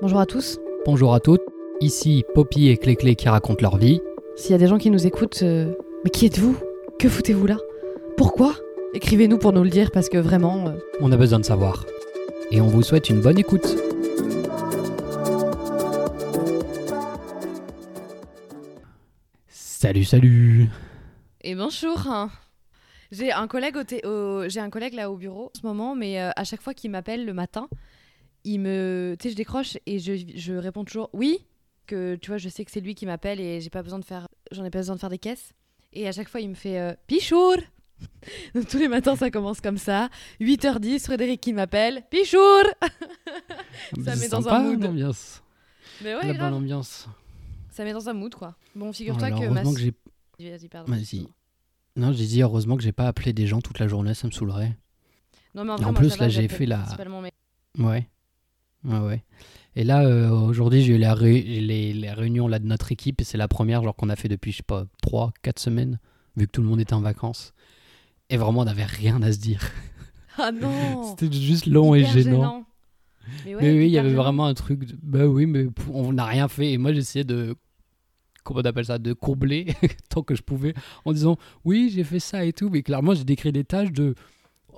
Bonjour à tous. Bonjour à toutes, ici Poppy et Cléclé qui racontent leur vie. S'il y a des gens qui nous écoutent, euh, mais qui êtes-vous? Que foutez-vous là? Pourquoi? Écrivez-nous pour nous le dire parce que vraiment. euh, On a besoin de savoir. Et on vous souhaite une bonne écoute. Salut, salut Et bonjour. J'ai un collègue au, au- j'ai un collègue là au bureau en ce moment, mais euh, à chaque fois qu'il m'appelle le matin, il me, tu sais, je décroche et je, je réponds toujours oui, que tu vois, je sais que c'est lui qui m'appelle et j'ai pas besoin de faire, j'en ai pas besoin de faire des caisses. Et à chaque fois, il me fait euh, Pichour. Donc tous les matins, ça commence comme ça. 8h10, Frédéric qui m'appelle Pichour. Ça met dans un mood. l'ambiance. Mais La ouais, bonne grave. ambiance. Ça met dans un mood quoi. Bon, figure-toi Alors, que ma. que j'ai... Vas-y, pardon. Vas-y. Non, j'ai dit heureusement que j'ai pas appelé des gens toute la journée, ça me saoulerait. Non, mais en, vrai, en moi, plus, là, j'ai fait la- mes- Ouais. Ouais, ouais. Et là, euh, aujourd'hui, j'ai eu la ré- les, les réunions là, de notre équipe et c'est la première genre qu'on a fait depuis, je sais pas, 3, 4 semaines, vu que tout le monde était en vacances. Et vraiment, on n'avait rien à se dire. Ah non C'était juste long et gênant. Mais, ouais, mais oui, il y avait gênant. vraiment un truc. de- Bah oui, mais on n'a rien fait. Et moi, j'essayais de. Comment on appelle ça De combler tant que je pouvais en disant oui, j'ai fait ça et tout. Mais clairement, j'ai décrit des tâches de.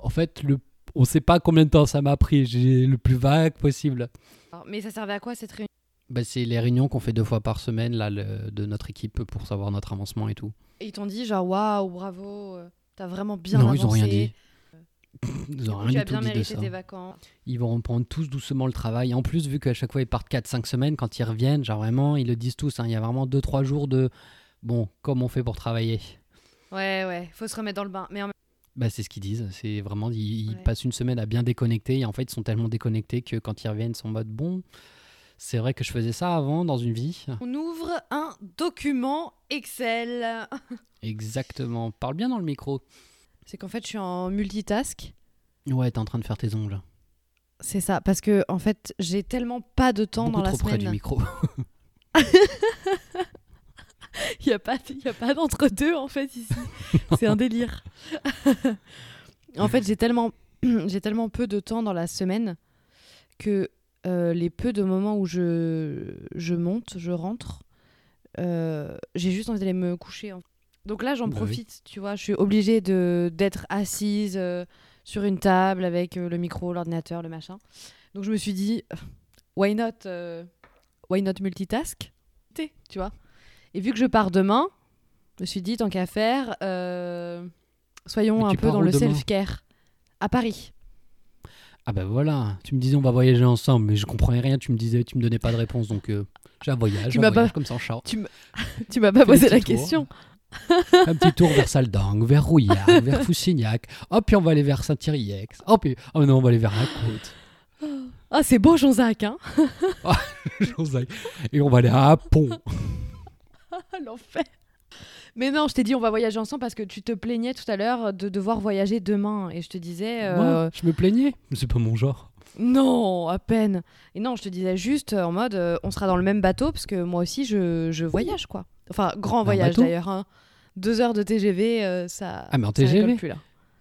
En fait, le... on sait pas combien de temps ça m'a pris. J'ai le plus vague possible. Alors, Mais ça servait à quoi cette réunion? Bah, c'est les réunions qu'on fait deux fois par semaine là, le- de notre équipe pour savoir notre avancement et tout. Et Ils t'ont dit genre waouh, bravo, euh, t'as vraiment bien non, avancé. ils ont rien dit. Ils ont rien du tout bien dit de ça. tes vacances. Ils vont reprendre tous doucement le travail. En plus, vu qu'à chaque fois ils partent 4-5 semaines, quand ils reviennent, genre vraiment, ils le disent tous, hein, il y a vraiment 2-3 jours de bon, comment on fait pour travailler Ouais, ouais, faut se remettre dans le bain. Mais en même- bah, C'est ce qu'ils disent. C'est vraiment, ils, passent une semaine à bien déconnecter et en fait, ils sont tellement déconnectés que quand ils reviennent, ils sont en mode bon, c'est vrai que je faisais ça avant dans une vie. on ouvre un document Excel. Exactement. Parle bien dans le micro. C'est qu'en fait, je suis en multitask. Ouais, t'es en train de faire tes ongles. C'est ça, parce que en fait, j'ai tellement pas de temps Beaucoup dans la trop près du semaine. micro. Il n'y a pas, y a pas d'entre-deux en fait ici. C'est un délire. en fait, j'ai tellement, j'ai tellement peu de temps dans la semaine que euh, les peu de moments où je, je monte, je rentre, euh, j'ai juste envie d'aller me coucher. en- Donc là, j'en Bah oui. profite, tu vois. Je suis obligée de, d'être assise euh, sur une table avec le micro, l'ordinateur, le machin. Donc je me suis dit, why not, why not multitask? Tu vois et vu que je pars demain, je me suis dit, tant qu'à faire, euh, soyons Mais un peu dans le self-care. À Paris. Ah bah voilà, tu me disais on va voyager ensemble, mais je comprenais rien, tu me disais, tu me donnais pas de réponse, donc euh, j'ai un voyage, Tu un m'as voyage pas- comme ça en char. Tu m'as pas posé la question. un petit tour vers Saldangue, vers Rouillac, vers Foussignac, hop, puis on va aller vers Saint-Thierry-Ex, hop, puis oh non, on va aller vers la côte, Ah, c'est beau, Jean-Jacques, hein José. et on va aller à Pont. L'enfer. Mais non, je t'ai dit, on va voyager ensemble parce que tu te plaignais tout à l'heure de devoir voyager demain. Et je te disais, euh, Moi, je me plaignais, mais c'est pas mon genre. non, à peine. Et non, je te disais juste en mode, euh, on sera dans le même bateau parce que moi aussi, je, je voyage, quoi. Enfin, grand voyage d'ailleurs. hein. Deux heures de TGV, euh, ça. Ah, mais en TGV? rigole plus, là.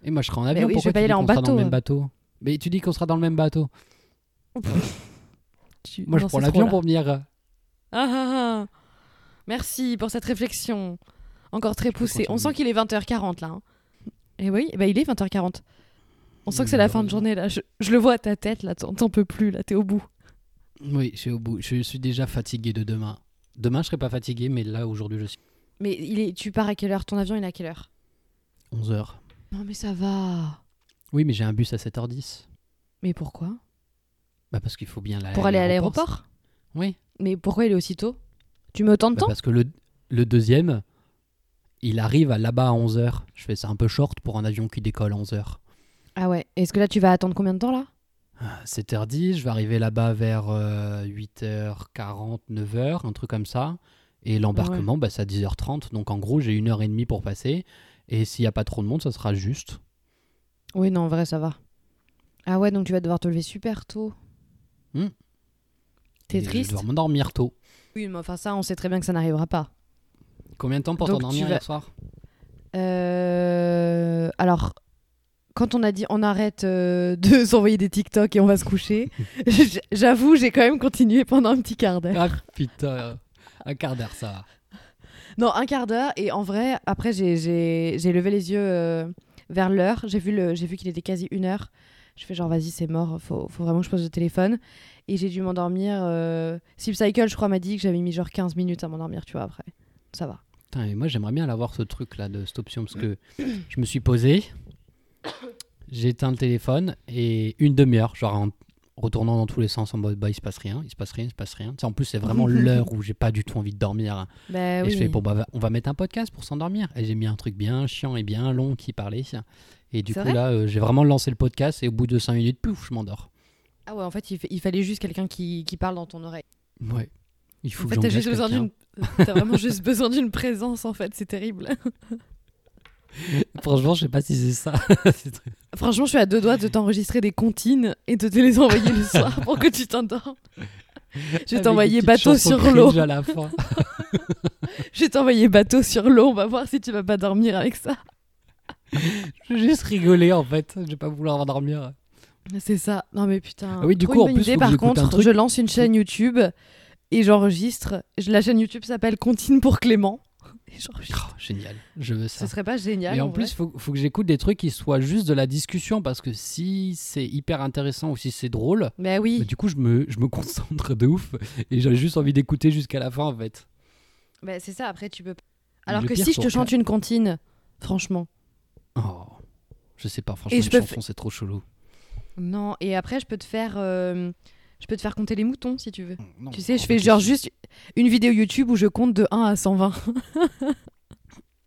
Et moi je serai en avion, oui, je vais pas y aller en qu'on sera dans bateau, le même bateau Mais tu dis qu'on sera dans le même bateau. Tu- Moi je non, prends l'avion pour venir... Ah, ah, ah. Merci pour cette réflexion. Encore très poussée. On sent qu'il est 20h40 là. hein. Et oui, bah, il est 20h40. On sent que c'est la fin de journée là. Je, je le vois à ta tête là. T'en t'en peux plus là. T'es au bout. Oui, je suis au bout, je suis déjà fatigué de demain. Demain je serai pas fatigué, mais là aujourd'hui je suis Mais il est, tu pars à quelle heure? Ton avion il est à quelle heure? 11h. Non mais ça va. Oui, mais j'ai un bus à 7h10. Mais pourquoi? Bah parce qu'il faut bien Pour aller à l'aéroport? Oui. Mais pourquoi il est aussitôt? Tu autant de Bah, parce que le, le deuxième, il arrive à là-bas à 11h. Je fais ça un peu short pour un avion qui décolle à 11h. Ah ouais. Est-ce que là tu vas attendre combien de temps là? 7h10, je vais arriver là-bas vers euh, 8h40, 9h, un truc comme ça. Et l'embarquement, bah, c'est à 10h30. Donc en gros, j'ai une heure et demie pour passer. Et s'il n'y a pas trop de monde, ça sera juste. Oui non en vrai ça va. Ah ouais donc tu vas devoir te lever super tôt. Hmm. T'es Et Je triste? vais devoir m'endormir tôt. Oui mais enfin ça on sait très bien que ça n'arrivera pas. Combien de temps pour t'endormir vas- hier soir Euh, alors, quand on a dit on arrête euh, de s'envoyer des TikTok et on va se coucher, j'avoue, j'ai quand même continué pendant un petit quart d'heure. Ah putain, un quart d'heure ça. va. Non, un quart d'heure. Et en vrai, après, j'ai- levé les yeux euh, vers l'heure. J'ai vu, le- vu qu'il était quasi une heure. Je fais genre, vas-y, c'est mort. Faut, faut vraiment que je pose le téléphone. Et j'ai dû m'endormir. Euh... Sleep Cycle, je crois, m'a dit que j'avais mis genre 15 minutes à m'endormir, tu vois, après. Ça va. Putain, et moi j'aimerais bien l'avoir ce truc là de cette option parce que je me suis posé, j'ai éteint le téléphone et une demi-heure, genre en retournant dans tous les sens en mode bah il se passe rien, il se passe rien, il se passe rien. En plus c'est vraiment l'heure où j'ai pas du tout envie de dormir. Bah et oui. je fais bon bah on va mettre un podcast pour s'endormir. Et j'ai mis un truc bien chiant et bien long qui parlait. Et du coup vrai là euh, j'ai vraiment lancé le podcast et au bout de 5 minutes, pouf, je m'endors. Ah ouais, en fait, il, fa- il fallait juste quelqu'un qui, qui parle dans ton oreille. Ouais. Il faut En que fait, t'as juste besoin d'une. T'as vraiment juste besoin d'une présence, en fait. C'est terrible. Franchement, je sais pas si c'est ça. Franchement, je suis à deux doigts de t'enregistrer des comptines et de te les envoyer le soir pour que tu t'endormes. Je vais t'envoyer bateau sur l'eau. cringe à la fin. Je vais t'envoyer bateau sur l'eau. On va voir si tu vas pas dormir avec ça. Je vais juste rigoler en fait. Je vais pas vouloir endormir. C'est ça. Non mais putain. Ah oui, du coup, une en bonne plus, idée. Par contre, truc. je lance une chaîne YouTube et j'enregistre. Je- La chaîne YouTube s'appelle Contine pour Clément. Et. Oh, génial. Je veux ça. Ce serait pas génial. Et en en plus, vrai faut, faut que j'écoute des trucs qui soient juste de la discussion parce que si c'est hyper intéressant ou si c'est drôle, Bah bah, oui. du coup, je me, je me concentre de ouf et j'ai juste envie d'écouter jusqu'à la fin en fait. Bah, c'est ça. Après, tu peux. Alors Le que si je te chante une comptine, franchement. Oh, je sais pas, franchement, Et une je peux chanson, c'est trop chelou. Non. Et après, je peux te faire. euh, Je peux te faire compter les moutons si tu veux. Non, Tu sais, je fais genre juste une vidéo YouTube où je compte de 1 à 120.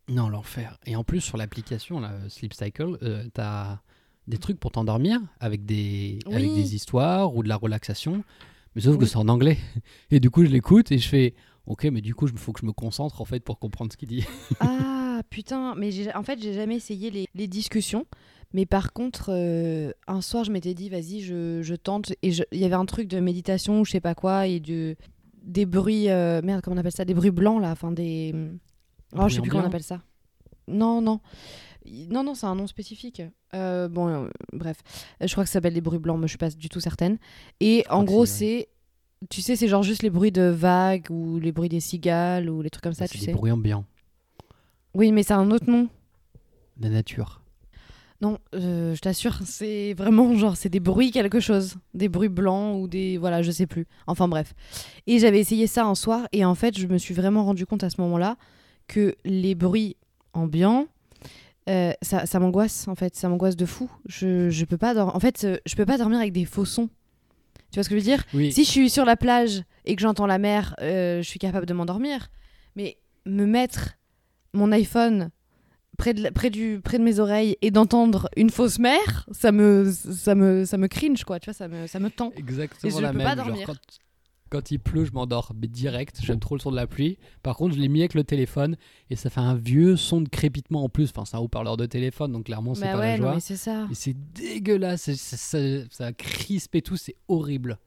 Non, l'enfer. Et en plus, sur l'application, là, Sleep Cycle, euh, t'as des trucs pour t'endormir avec des, avec Oui. des histoires ou de la relaxation. Mais sauf que Oui. c'est en anglais. Et du coup, je l'écoute et je fais Ok, mais du coup, il faut que je me concentre en fait pour comprendre ce qu'il dit. Ah putain, mais j'ai- en fait j'ai jamais essayé les, les discussions. Mais par contre, euh, un soir je m'étais dit vas-y je, je tente. Et il y avait un truc de méditation ou je sais pas quoi et de, des bruits, euh, merde comment on appelle ça, des bruits blancs là, enfin des... Oh je sais plus comment on appelle ça. Non, non. Non, non, c'est un nom spécifique. Euh, bon, bref. Je crois que ça s'appelle des bruits blancs, mais je suis pas du tout certaine. Et en gros, c'est, c'est. Tu sais, c'est genre juste les bruits de vagues ou les bruits des cigales ou les trucs comme ça, c'est tu des sais. bruits ambiants, Oui, mais c'est un autre nom. la nature. Non, euh, je t'assure, c'est vraiment genre, c'est des bruits quelque chose. Des bruits blancs ou des. Voilà, je sais plus. Enfin bref. Et j'avais essayé ça un soir et en fait, je me suis vraiment rendu compte à ce moment-là que les bruits ambiants. euh, ça, ça m'angoisse en fait, ça m'angoisse de fou. Je, je peux pas dormir. En fait, euh, je peux pas dormir avec des faux sons. Tu vois ce que je veux dire? Oui, Si je suis sur la plage et que j'entends la mer, euh, je suis capable de m'endormir. Mais me mettre mon iPhone près de, près du, près de mes oreilles et d'entendre une fausse mer, ça me, ça me, ça me cringe, quoi. Tu vois, ça me, ça me tend. exactement Et je la peux même. pas Genre, dormir. quand, quand il pleut, je m'endors direct. J'aime trop le son de la pluie. Par contre, je l'ai mis avec le téléphone et ça fait un vieux son de crépitement en plus. Enfin, c'est un haut-parleur de téléphone, donc clairement, c'est Bah pas ouais, la non, joie. mais c'est ça. Et c'est dégueulasse, c'est- ça, ça crispe et tout, c'est horrible.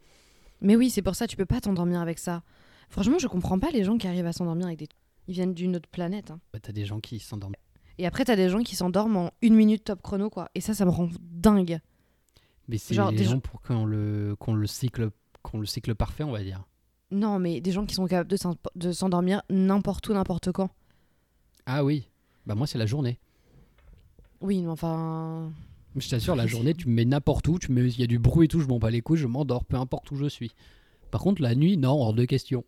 Mais oui, c'est pour ça, tu peux pas t'endormir avec ça. Franchement, je comprends pas les gens qui arrivent à s'endormir avec des. Ils viennent d'une autre planète. hein. Bah, T'as des gens qui s'endorment. Et après, t'as des gens qui s'endorment en une minute top chrono, quoi. Et ça, ça me rend dingue. Mais c'est des gens pour qu'on le, qu'on le, cycle, qu'on le cycle parfait, on va dire. Non, mais des gens qui sont capables de s'en- de s'endormir n'importe où, n'importe quand. Ah oui, bah moi c'est la journée. Oui, mais enfin. Je t'assure, la journée, tu me mets n'importe où, tu mets- il y a du bruit et tout, je m'en bats les couilles, je m'endors, peu importe où je suis. Par contre, la nuit, non, hors de question.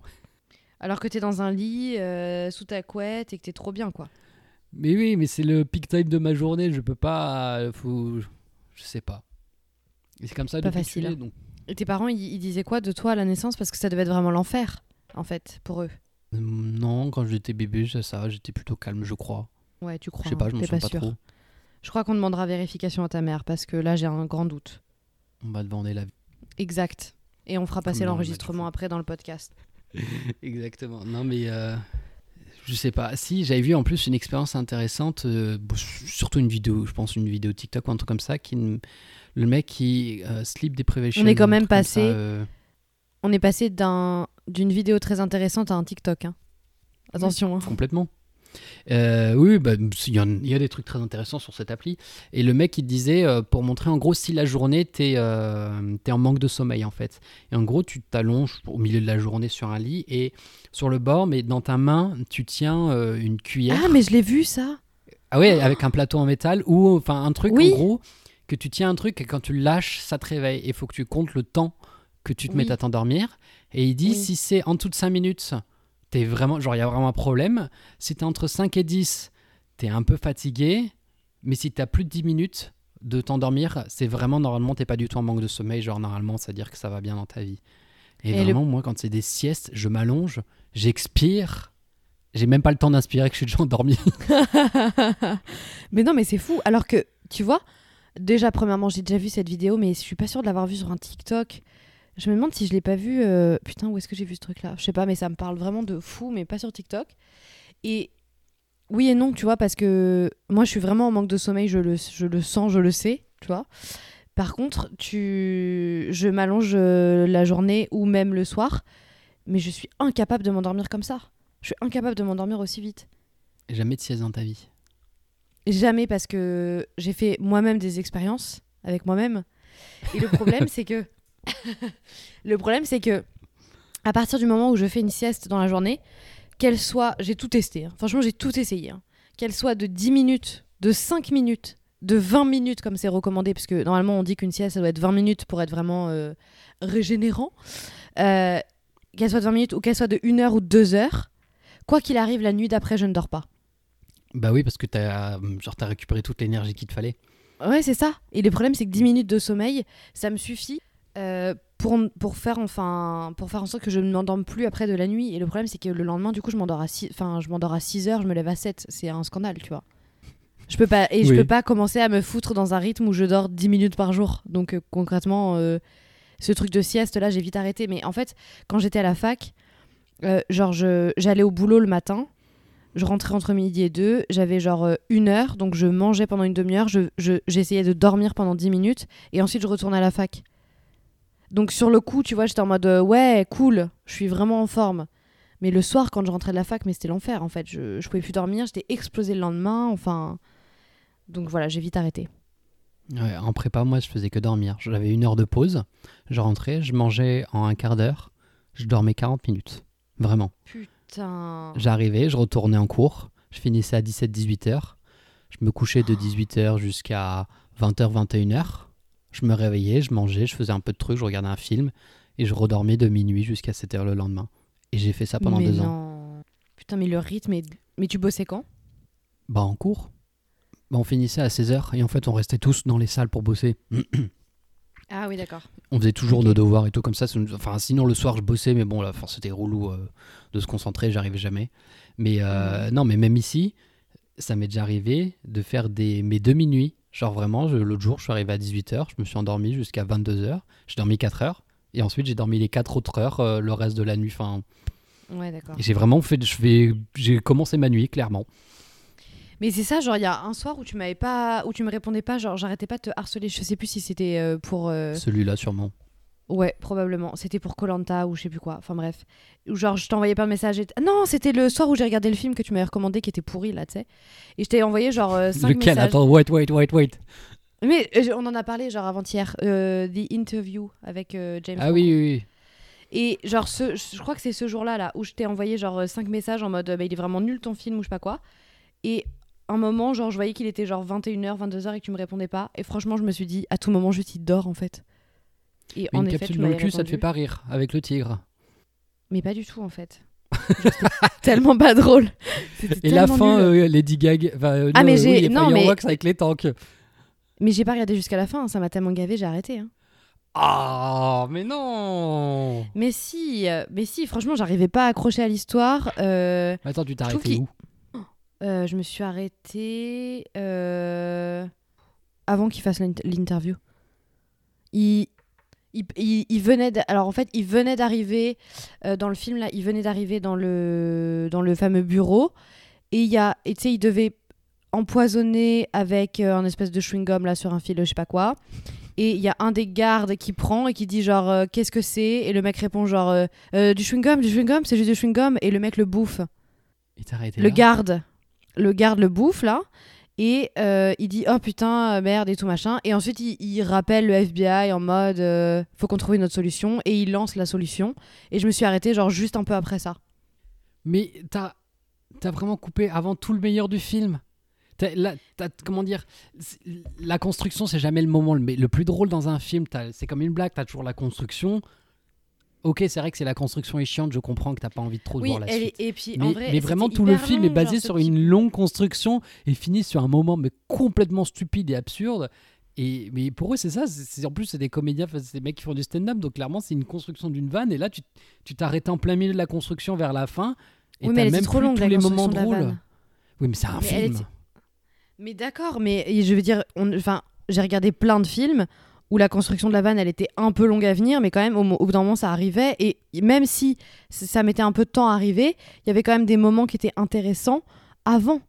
Alors que t'es dans un lit, euh, sous ta couette et que t'es trop bien, quoi. Mais oui, mais c'est le peak time de ma journée, je peux pas. euh, Faut... Je sais pas. Et c'est comme ça Pas facile, hein. donc. Et tes parents, ils, ils disaient quoi de toi à la naissance? Parce que ça devait être vraiment l'enfer, en fait, pour eux. Hum, Non, quand j'étais bébé, ça, ça j'étais plutôt calme, je crois. Ouais, tu crois. Je sais pas, hein, je m'en souviens pas pas sûr. trop. Je crois qu'on demandera vérification à ta mère parce que là, j'ai un grand doute. On va demander la Exact. Et on fera passer l'enregistrement après dans le podcast. Exactement. Non, mais euh, je sais pas. Si, j'avais vu en plus une expérience intéressante, euh, surtout une vidéo, je pense une vidéo TikTok ou un truc comme ça, qui, le mec qui euh, sleep deprivation. On est quand même passé- ça, euh, On est passé d'un d'une vidéo très intéressante à un TikTok. hein. Attention. hein. complètement. Euh, oui, bah, il y, a des trucs très intéressants sur cette appli. Et le mec, il disait, euh, pour montrer en gros si la journée, t'es euh, t'es en manque de sommeil en fait. Et en gros, tu t'allonges au milieu de la journée sur un lit et sur le bord, mais dans ta main, tu tiens une cuillère. Ah, mais je l'ai vu ça. Ah ouais, avec un plateau en métal ou enfin un truc Oui. en gros que tu tiens un truc et quand tu le lâches, ça te réveille. Il faut que tu comptes le temps que tu te Oui. mettes à t'endormir. Et il dit Oui. si c'est en dessous de 5 minutes, t'es vraiment genre il y a vraiment un problème. Si t'es entre 5 et 10, t'es un peu fatigué. Mais si t'as plus de 10 minutes de t'endormir, c'est vraiment normalement t'es pas du tout en manque de sommeil. Genre normalement, ça veut dire que ça va bien dans ta vie. Et, Et le- vraiment, moi, quand c'est des siestes, je m'allonge, j'expire. J'ai même pas le temps d'inspirer que je suis déjà endormi. mais non, mais c'est fou. Alors que, tu vois, déjà, premièrement, j'ai déjà vu cette vidéo, mais je suis pas sûre de l'avoir vue sur un TikTok. Je me demande si je l'ai pas vu. euh, Putain, où est-ce que j'ai vu ce truc-là? Je sais pas, mais ça me parle vraiment de fou, mais pas sur TikTok. Et oui et non, tu vois, parce que moi, je suis vraiment en manque de sommeil, je le, je le sens, je le sais, tu vois. Par contre, tu... je m'allonge euh, la journée ou même le soir, mais je suis incapable de m'endormir comme ça. Je suis incapable de m'endormir aussi vite. Jamais de sieste dans ta vie. Jamais parce que j'ai fait moi-même des expériences avec moi-même. Et le problème, c'est que. Le problème, c'est que. À partir du moment où je fais une sieste dans la journée, qu'elle soit. J'ai tout testé. hein. Franchement, j'ai tout essayé. hein. Qu'elle soit de 10 minutes, de 5 minutes, de 20 minutes, comme c'est recommandé, parce que normalement, on dit qu'une sieste, ça doit être 20 minutes pour être vraiment euh, régénérant. Euh, qu'elle soit de 20 minutes ou qu'elle soit de 1 heure ou 2 heures. Quoi qu'il arrive, la nuit d'après, je ne dors pas. Bah oui, parce que t'as genre t'as récupéré toute l'énergie qu'il te fallait. Ouais, c'est ça. Et le problème, c'est que 10 minutes de sommeil, ça me suffit euh, pour, pour, faire, enfin, pour faire en sorte que je ne m'endorme plus après de la nuit. Et le problème, c'est que le lendemain, du coup, je m'endors à 6, enfin, je m'endors à 6 heures, je me lève à 7. C'est un scandale, tu vois. Je peux pas, et je peux pas commencer à me foutre dans un rythme où je dors 10 minutes par jour. Donc, euh, concrètement, euh, ce truc de sieste, là, j'ai vite arrêté. Mais en fait, quand j'étais à la fac, genre, j'allais au boulot le matin. Je rentrais entre midi et deux, j'avais genre une heure, donc je mangeais pendant une demi-heure, je- je- j'essayais de dormir pendant dix minutes, et ensuite je retournais à la fac. Donc sur le coup, tu vois, j'étais en mode euh, ouais, cool, je suis vraiment en forme. Mais le soir, quand je rentrais de la fac, mais c'était l'enfer en fait. Je, je pouvais plus dormir, j'étais explosée le lendemain, enfin. Donc voilà, j'ai vite arrêté. Ouais, en prépa, moi, je faisais que dormir. J'avais une heure de pause, je rentrais, je mangeais en un quart d'heure, je dormais 40 minutes. Vraiment. Putain. J'arrivais, je retournais en cours, je finissais à 17-18 heures, je me couchais de 18 heures jusqu'à 20h, 21h. Je me réveillais, je mangeais, je faisais un peu de trucs, je regardais un film et je redormais de minuit jusqu'à 7h le lendemain. Et j'ai fait ça pendant mais deux ans. Putain, mais le rythme. est- Mais tu bossais quand? Bah, en cours. Bah, on finissait à 16h et en fait, on restait tous dans les salles pour bosser. Ah oui, d'accord. On faisait toujours nos devoirs et tout comme ça. Enfin, sinon, le soir, je bossais, mais bon, là, enfin, c'était relou euh, de se concentrer, j'arrivais jamais. Mais euh, non, mais même ici, ça m'est déjà arrivé de faire des, mes demi-nuits. Genre vraiment, l'autre jour, je suis arrivé à 18h, je me suis endormi jusqu'à 22h. J'ai dormi 4 heures. Et ensuite, j'ai dormi les 4 autres heures euh, le reste de la nuit. Enfin, Ouais, d'accord. et j'ai vraiment fait. J'ai commencé ma nuit, clairement. Mais c'est ça, genre il y a un soir où tu m'avais pas, où tu me répondais pas, genre j'arrêtais pas de te harceler. Je sais plus si c'était euh, pour, euh, Celui-là, sûrement. Ouais probablement, c'était pour Colanta ou je sais plus quoi. Enfin bref, ou genre je t'envoyais pas de message. Et t- Non, c'était le soir où j'ai regardé le film que tu m'avais recommandé qui était pourri là, tu sais. Et je t'ai envoyé genre 5 Lequel? messages. Attends, wait, wait, wait, wait. Mais euh, on en a parlé genre avant-hier, euh, The Interview avec euh, James. Ah Franco. oui, oui, oui. Et genre, ce, je crois que c'est ce jour-là là, où je t'ai envoyé genre 5 messages en mode bah, il est vraiment nul ton film ou je sais pas quoi. Et un moment, genre, je voyais qu'il était genre 21h, 22h et que tu me répondais pas. Et franchement, je me suis dit, à tout moment, juste il dort en fait. Et en une effet, capsule dans le cul, ça te fait pas rire avec le tigre. Mais pas du tout en fait. Genre, tellement pas drôle. Et la fin, euh, Lady Gaga. enfin, euh, Ah, non, mais j'ai- oui, les non, mais- avec les tanks. Mais j'ai pas regardé jusqu'à la fin, hein, ça m'a tellement gavé, j'ai arrêté. hein. Ah, mais non Mais si, euh, mais si, franchement, j'arrivais pas à accrocher à l'histoire. Euh, Attends, tu t'es arrêté où? Euh, je me suis arrêtée euh, avant qu'il fasse l'int- l'interview. Il, il, il- il venait alors en fait il venait d'arriver euh, dans le film là il venait d'arriver dans le dans le fameux bureau et il y a et tu sais il devait empoisonner avec euh, un espèce de chewing gum là sur un fil je sais pas quoi et il y a un des gardes qui prend et qui dit genre euh, qu'est-ce que c'est et le mec répond genre du chewing gum du chewing gum c'est juste du chewing gum et le mec le bouffe Il arrêté le là garde le garde le bouffe là. Et euh, il dit oh putain euh, merde et tout machin et ensuite il, rappelle le FBI en mode euh, faut qu'on trouve une autre solution et il lance la solution et je me suis arrêtée genre juste un peu après ça Mais t'as as vraiment coupé avant tout le meilleur du film. T'as- comment dire La construction, c'est jamais le moment le, le plus drôle dans un film. C'est comme une blague, t'as toujours la construction. Ok, c'est vrai que c'est la construction est chiante, je comprends que t'as pas envie de trop de oui voir la elle suite. et puis Mais, en vrai mais vraiment, tout le film long, est basé sur une longue construction et finit sur un moment mais complètement stupide et absurde. Et mais pour eux, c'est ça. c'est- en plus, c'est des comédiens, c'est des mecs qui font du stand-up, donc clairement, c'est une construction d'une vanne. Et là, tu tu t'arrêtes en plein milieu de la construction vers la fin. Et oui mais elle même trop longue tous la les moments drôles. Oui, mais c'est un Mais film. était- Mais d'accord, mais je veux dire, on- enfin, j'ai regardé plein de films où la construction de la vanne, elle était un peu longue à venir, mais quand même, au, bout d'un moment, ça arrivait. Et même si ça mettait un peu de temps à arriver, il y avait quand même des moments qui étaient intéressants avant.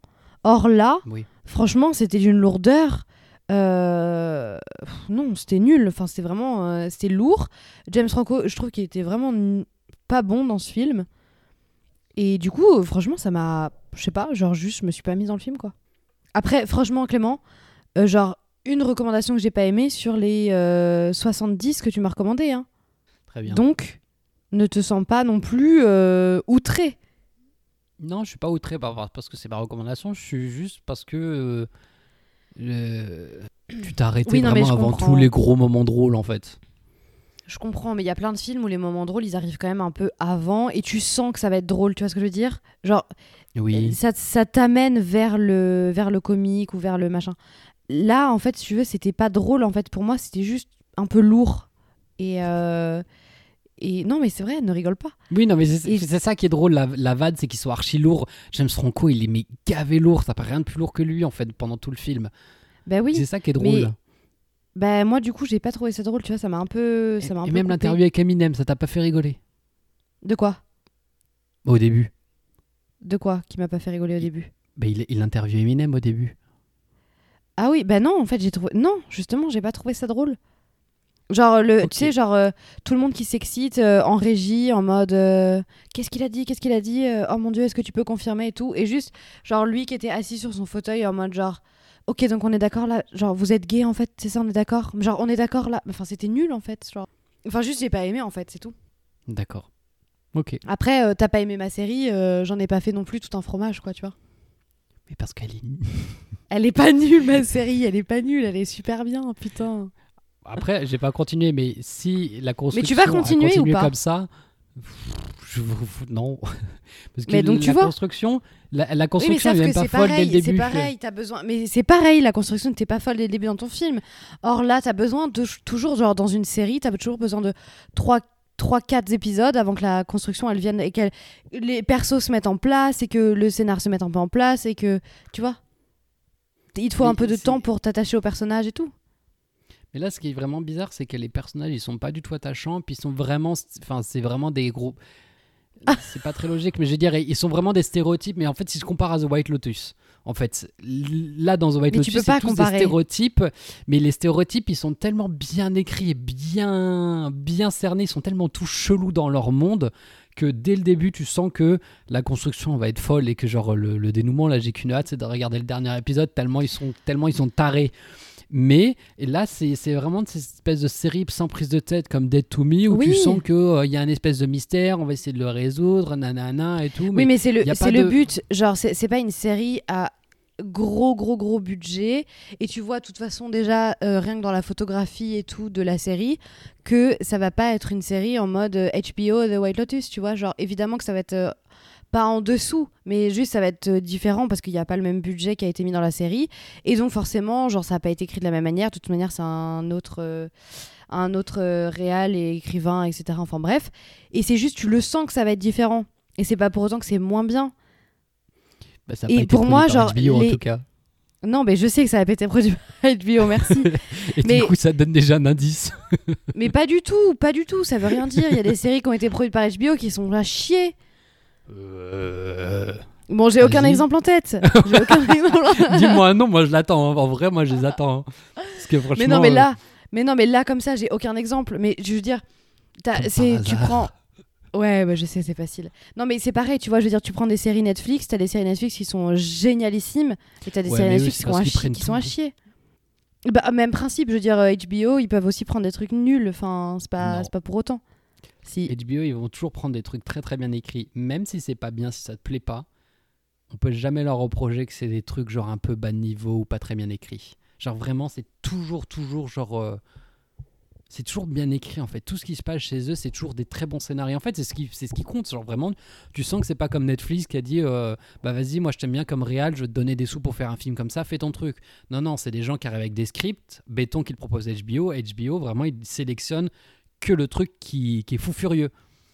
Or là, Oui. franchement, c'était d'une lourdeur. euh, non, c'était nul. Enfin, c'était vraiment, euh, c'était lourd. James Franco, je trouve qu'il était vraiment pas bon dans ce film. Et du coup, euh, franchement, ça m'a, je sais pas, genre juste, je me suis pas mise dans le film, quoi. Après, franchement, Clément, euh, genre une recommandation que j'ai pas aimée sur les euh, 70 que tu m'as recommandé. Hein. Très bien. Donc, ne te sens pas non plus euh, outré. Non, je suis pas outré par- parce que c'est ma recommandation. Je suis juste parce que euh, le- tu t'es arrêté Oui, non, vraiment avant comprends. tous les gros moments drôles en fait. Je comprends, mais il y a plein de films où les moments drôles, ils arrivent quand même un peu avant et tu sens que ça va être drôle, tu vois ce que je veux dire? Genre, Oui. ça, ça t'amène vers le, vers le comique ou vers le machin. Là, en fait, si tu veux, c'était pas drôle. En fait, pour moi, c'était juste un peu lourd. Et, euh, et non, mais c'est vrai, ne rigole pas. Oui, non, mais c'est Et- ça qui est drôle, la, la vanne, c'est qu'il soit archi lourd. James Franco, il est mais gavé lourd, ça paraît rien de plus lourd que lui en fait pendant tout le film. Ben oui. C'est ça qui est mais drôle. Ben moi, du coup, j'ai pas trouvé ça drôle, tu vois, ça m'a un peu. Ça un et peu même l'interview avec Eminem, ça t'a pas fait rigoler? De quoi? Au début. De quoi? Qui m'a pas fait rigoler au début? Bah, il, il interviewe Eminem au début. Ah oui, ben non, en fait, j'ai trouvé. Non, justement, j'ai pas trouvé ça drôle. Genre, le, tu sais, genre, euh, tout le monde qui s'excite euh, en régie, en mode euh, Qu'est-ce qu'il a dit Qu'est-ce qu'il a dit Oh mon dieu, est-ce que tu peux confirmer et tout Et juste, genre, lui qui était assis sur son fauteuil en mode genre Ok, donc on est d'accord là, genre, vous êtes gay en fait, c'est ça, on est d'accord? Genre, on est d'accord là. Enfin, c'était nul en fait, genre. Enfin, juste, j'ai pas aimé en fait, c'est tout. D'accord. Ok. Après, t'as pas aimé ma série, j'en ai pas fait non plus tout un fromage, quoi, tu vois. Mais parce qu'elle est. Elle est pas nulle, ma série, elle est pas nulle, elle est super bien, putain. Après, j'ai pas continué, mais si la construction. vas a continuer ou pas comme ça. Je, non. Parce que Mais donc, la tu vois. construction, la, la Oui, mais construction sauf est même que pas folle dès pareil, le début. c'est pareil, t'as besoin. Mais c'est pareil, la construction n'était pas folle dès le début dans ton film. Or là, t'as besoin de toujours, genre dans une série, t'as toujours besoin de 3 trois quatre épisodes avant que la construction elle vienne et que les persos se mettent en place et que le scénar se mette un peu en place et que tu vois il te faut Mais un peu de temps pour t'attacher au personnage et tout Mais là, ce qui est vraiment bizarre, c'est que les personnages, ils sont pas du tout attachants, puis ils sont vraiment, enfin, c'est vraiment des gros. Ah. C'est pas très logique, mais je veux dire, ils sont vraiment des stéréotypes. Mais en fait, si je compare à The White Lotus, en fait, là dans The White Lotus, c'est tous comparer. des stéréotypes, mais les stéréotypes, ils sont tellement bien écrits et bien, bien cernés, ils sont tellement tout chelous dans leur monde que dès le début, tu sens que la construction va être folle et que genre le, le dénouement, là, j'ai qu'une hâte, c'est de regarder le dernier épisode tellement ils sont, tellement ils sont tarés. Mais là, c'est vraiment de cette espèce de série sans prise de tête comme Dead to Me où tu sens qu'il il y a un espèce de mystère, on va essayer de le résoudre, nanana et tout. oui mais c'est le le but genre c'est pas une série à gros gros gros budget. Et tu vois de toute façon déjà euh, rien que dans la photographie et tout de la série que ça va pas être une série en mode euh, HBO The White Lotus tu vois. Genre évidemment que ça va être euh, pas en dessous mais juste ça va être euh, différent parce qu'il n'y a pas le même budget qui a été mis dans la série. Et donc forcément genre ça a pas été écrit de la même manière. De toute manière c'est un autre euh, un autre euh, réal et écrivain etc enfin bref. Et c'est juste tu le sens que ça va être différent. Et c'est pas pour autant que c'est moins bien Bah, ça a et pas été pour moi, genre, HBO en tout cas. Non, mais je sais que ça a pas été produit par HBO, merci. Et mais- du coup, ça donne déjà un indice. mais pas du tout, pas du tout, ça veut rien dire. Il y a des séries qui ont été produites par HBO qui sont à chier. Euh, Bon, j'ai aucun exemple en tête. Aucun Dis-moi nom, moi je l'attends. hein. En vrai, moi je les attends. hein. Parce que franchement. Mais non, mais euh, là, mais non, mais là comme ça, j'ai aucun exemple. Mais je veux dire, tu prends. Ouais, bah, je sais, c'est facile. Non, mais c'est pareil, tu vois, je veux dire, tu prends des séries Netflix, t'as des séries Netflix qui sont génialissimes, et t'as des Ouais, séries eux, Netflix qui, sont à chi- qui sont à chier. Bah, même principe, je veux dire, euh, HBO, ils peuvent aussi prendre des trucs nuls, enfin, c'est pas, pas pour autant. Si. HBO, ils vont toujours prendre des trucs très très bien écrits, même si c'est pas bien, si ça te plaît pas. On peut jamais leur reprocher que c'est des trucs genre un peu bas de niveau ou pas très bien écrits. Genre vraiment, c'est toujours, toujours genre. euh, c'est toujours bien écrit en fait. Tout ce qui se passe chez eux, c'est toujours des très bons scénarios. En fait, c'est ce qui, c'est ce qui compte. Genre vraiment, tu sens que c'est pas comme Netflix qui a dit, euh, bah vas-y, moi je t'aime bien comme réal, je vais te donner des sous pour faire un film comme ça, fais ton truc. Non, non, c'est des gens qui arrivent avec des scripts, béton qu'ils proposent HBO. HBO, vraiment, ils sélectionnent que le truc qui, qui est fou furieux.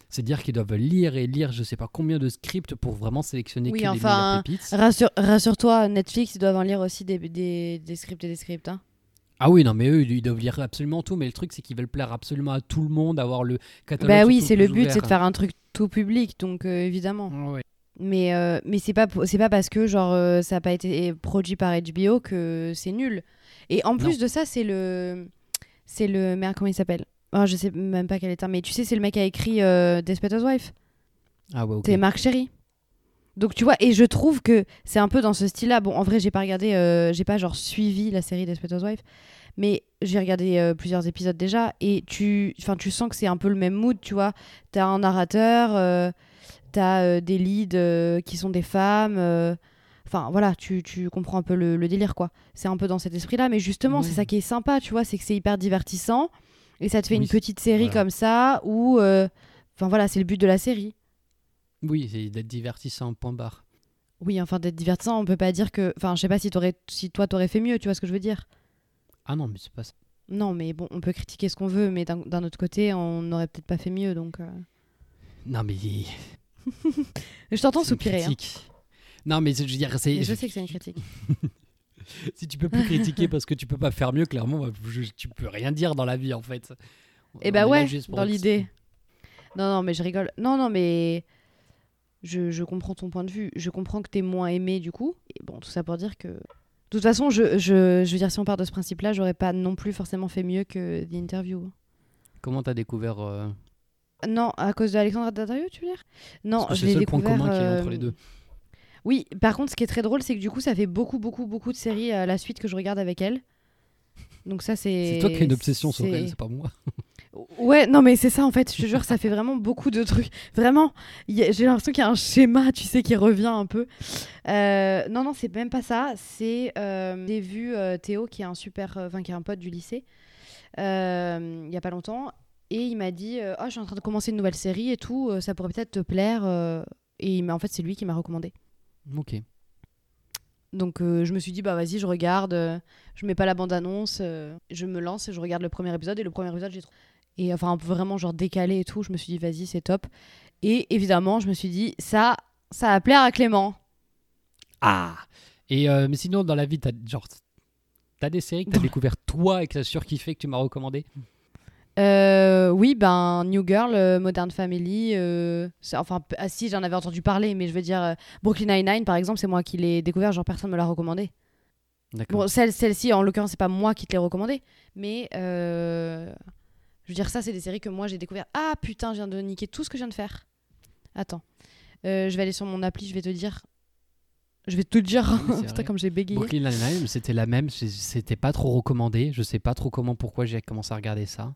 C'est-à-dire qu'ils doivent lire et lire je sais pas combien de scripts pour vraiment sélectionner Oui, que les enfin, pépites. Rassure, rassure-toi, Netflix, ils doivent en lire aussi des, des, des scripts et des scripts. Hein. Ah oui, non, mais eux, ils doivent lire absolument tout. Mais le truc, c'est qu'ils veulent plaire absolument à tout le monde, avoir le catalogue. Bah oui, c'est le but, c'est de faire un truc tout public, donc euh, évidemment. Ouais. Mais, euh, mais c'est pas, c'est pas parce que genre euh, ça n'a pas été produit par HBO que c'est nul. Et en plus de ça, c'est le. C'est le. Merde, comment il s'appelle? Ah, Je sais même pas quel est le terme, mais tu sais, c'est le mec qui a écrit Desperate Housewives. Ah ouais, ok. C'est Marc Chéry. Donc tu vois, et je trouve que c'est un peu dans ce style-là. Bon, en vrai, j'ai pas regardé, euh, j'ai pas genre suivi la série Desperate Housewives, mais j'ai regardé euh, plusieurs épisodes déjà, et tu, enfin, tu sens que c'est un peu le même mood, tu vois. T'as un narrateur, euh, t'as des leads qui sont des femmes. Enfin voilà, tu, tu comprends un peu le, le délire quoi. C'est un peu dans cet esprit-là, mais justement, c'est ça qui est sympa, tu vois, c'est que c'est hyper divertissant et ça te fait Oui, une petite série voilà. comme ça où, enfin voilà, c'est le but de la série. Oui, c'est d'être divertissant, point barre. Oui, enfin d'être divertissant, on peut pas dire que. Enfin, je sais pas si, t'aurais- si toi t'aurais fait mieux, tu vois ce que je veux dire. Ah non, mais c'est pas ça. Non, mais bon, on peut critiquer ce qu'on veut, mais d'un d'un autre côté, on n'aurait peut-être pas fait mieux, donc. euh. Non, mais. Je t'entends c'est une soupirer. hein. critique. Non, mais je veux dire, c'est. Mais je sais que c'est une critique. si tu peux plus critiquer parce que tu peux pas faire mieux, clairement, bah, je- tu peux rien dire dans la vie en fait. Eh On bah est là ouais, dans l'idée. Non, non, mais je rigole. Non, non, mais. Je, je comprends ton point de vue. Je comprends que t'es moins aimé du coup. Et bon, tout ça pour dire que. De toute façon, je, je, je veux dire, si on part de ce principe-là, j'aurais pas non plus forcément fait mieux que The Interview. Comment t'as découvert euh, Non, à cause de Alexandra Daddario, tu veux dire? Non, parce que je c'est l'ai le point découvert. commun qu'il y a entre euh, les deux. Oui, par contre, ce qui est très drôle, c'est que du coup, ça fait beaucoup, beaucoup, beaucoup de séries à la suite que je regarde avec elle. Donc ça, c'est... C'est toi qui as une obsession sur elle, c'est pas moi. Ouais, non, mais c'est ça, en fait, je te jure, ça fait vraiment beaucoup de trucs. Vraiment, a- j'ai l'impression qu'il y a un schéma, tu sais, qui revient un peu. Euh, non, non, c'est même pas ça. C'est... Euh, j'ai vu euh, Théo, qui est un super... euh, Enfin, qui est un pote du lycée, il y a pas longtemps. Et il m'a dit, oh, je suis en train de commencer une nouvelle série et tout, ça pourrait peut-être te plaire. Et il en fait, c'est lui qui m'a recommandé. Ok. Donc euh, je me suis dit bah vas-y je regarde, euh, je mets pas la bande annonce, je me lance et je regarde le premier épisode et le premier épisode j'ai trop et enfin un peu vraiment genre décalé et tout, je me suis dit vas-y c'est top et évidemment je me suis dit ça ça va plaire à Clément. Ah Et euh, mais sinon, dans la vie, t'as genre. T'as des séries que t'as découvert toi et que t'as surkiffé que tu m'as recommandé? Euh, oui ben New Girl, euh, Modern Family, euh, enfin ah, si j'en avais entendu parler mais je veux dire Brooklyn Nine-Nine par exemple c'est moi qui l'ai découvert genre personne me l'a recommandé. Bon, celle, celle-ci, en l'occurrence, c'est pas moi qui te l'ai recommandé, mais je veux dire, ça, c'est des séries que moi j'ai découvert. Ah putain, je viin de niquer tout ce que je viens de faire. Attends, Euh, je vais aller sur mon appli, je vais te dire. Je vais te dire. Oui, putain, comme j'ai bégayé. Brooklyn Nine-Nine, c'était la même, c'était pas trop recommandé. Je sais pas trop comment, pourquoi j'ai commencé à regarder ça.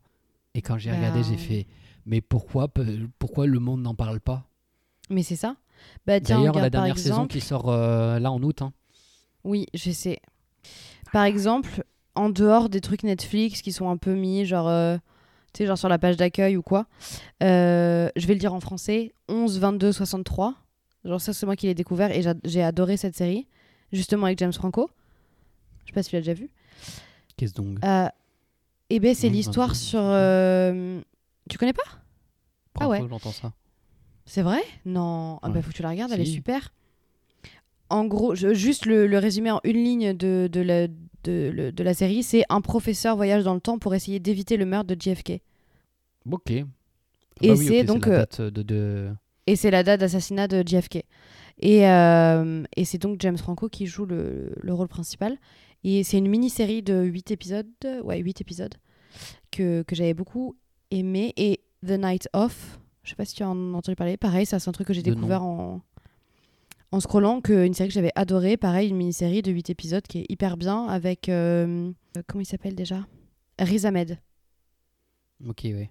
Et quand j'ai regardé, j'ai fait, mais pourquoi, pourquoi le monde n'en parle pas? Mais c'est ça. Bah D'ailleurs, la dernière saison qui sort euh, là en août. hein. Oui, je sais. Par exemple, en dehors des trucs Netflix qui sont un peu mis, genre, euh, tu sais, genre sur la page d'accueil ou quoi, euh, je vais le dire en français 11, 22, 63. Genre, ça, c'est moi qui l'ai découvert et j'a- j'ai adoré cette série, justement avec James Franco. Je sais pas si tu l'as déjà vu. Qu'est-ce donc? Euh, et ben, c'est 11, l'histoire 22, sur. euh, Tu connais pas? Première ouais. j'entends ça. C'est vrai? Non. Ah bah, faut que tu la regardes, elle est super. En gros, je- juste le, le résumé en une ligne de, de, la, de, le- de la série, c'est un professeur voyage dans le temps pour essayer d'éviter le meurtre de JFK. Ok. Ah Et bah oui, c'est donc, la euh, date de, de- Et c'est la date d'assassinat de JFK. Et, euh, et c'est donc James Franco qui joue le, le rôle principal. Et c'est une mini-série de 8 épisodes, ouais, 8 épisodes, que, que j'avais beaucoup aimé. Et The Night Off, Je sais pas si tu as en- entendu parler. Pareil, ça, c'est un truc que j'ai découvert en, en scrollant, que une série que j'avais adorée. Pareil, une mini-série de 8 épisodes qui est hyper bien avec. euh, euh, comment il s'appelle déjà? Riz Ahmed, Ok, ouais.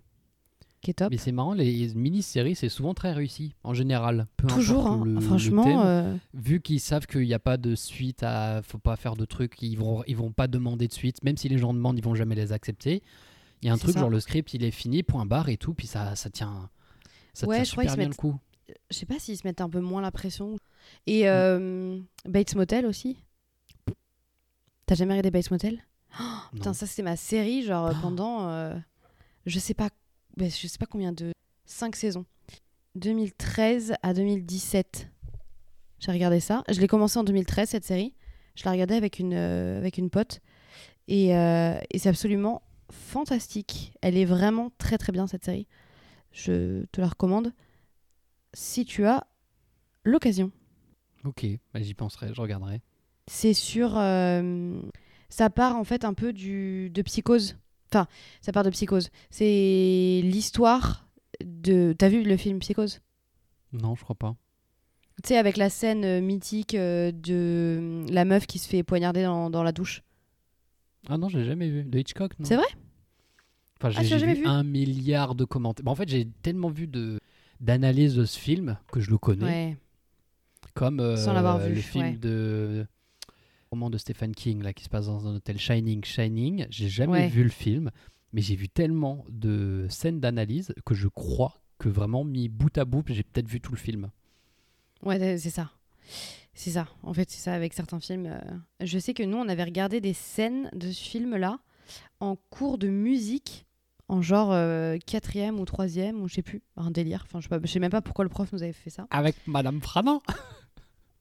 qui est top. Mais c'est marrant, les mini-séries, c'est souvent très réussi, en général. Peu Toujours, hein. le- le franchement. thème. euh, vu qu'ils savent qu'il n'y a pas de suite, à, faut pas faire de trucs, ils vont, ils vont pas demander de suite, même si les gens demandent, ils vont jamais les accepter. Il y a un truc ça. genre le script, il est fini, point barre et tout, puis ça, ça tient, ça Ouais, tient je crois super se bien mettent- le coup. Je sais pas s'ils se mettent un peu moins la pression. Et Mm. euh, Bates Motel aussi. T'as jamais regardé Bates Motel? Putain, Non. ça c'est ma série, genre Oh. pendant, euh, je sais pas, ben, je sais pas combien de, 5 saisons. 2013 à 2017. J'ai regardé ça. Je l'ai commencé en 2013 cette série. Je l'ai regardée avec une, euh, avec une pote. Et, et c'est absolument fantastique. Elle est vraiment très très bien cette série. Je te la recommande si tu as l'occasion. Ok, bah, j'y penserai, je regarderai. C'est sur. euh, ça part en fait un peu du, de psychose. Enfin, ça part de psychose. C'est l'histoire de. T'as vu le film Psychose? Non, je crois pas. Tu sais, avec la scène euh, mythique euh, de la meuf qui se fait poignarder dans, dans la douche. Ah non, j'ai jamais vu. De Hitchcock, non? C'est vrai? Enfin, Ah, j'ai jamais vu, vu? un milliard de commentaires. Bah, en fait, j'ai tellement vu de d'analyses de ce film que je le connais. Ouais. Comme euh, Sans l'avoir vu, le film ouais. de roman de Stephen King là qui se passe dans un hôtel Shining Shining. J'ai jamais Ouais. vu le film, mais j'ai vu tellement de scènes d'analyse que je crois que vraiment mis bout à bout, j'ai peut-être vu tout le film. Ouais, c'est ça. C'est ça. En fait, c'est ça avec certains films. euh, Je sais que nous, on avait regardé des scènes de ce film-là en cours de musique, en genre euh, quatrième ou troisième, ou je sais plus, un délire. Enfin, je sais, pas, je sais même pas pourquoi le prof nous avait fait ça. Avec Madame Fradin.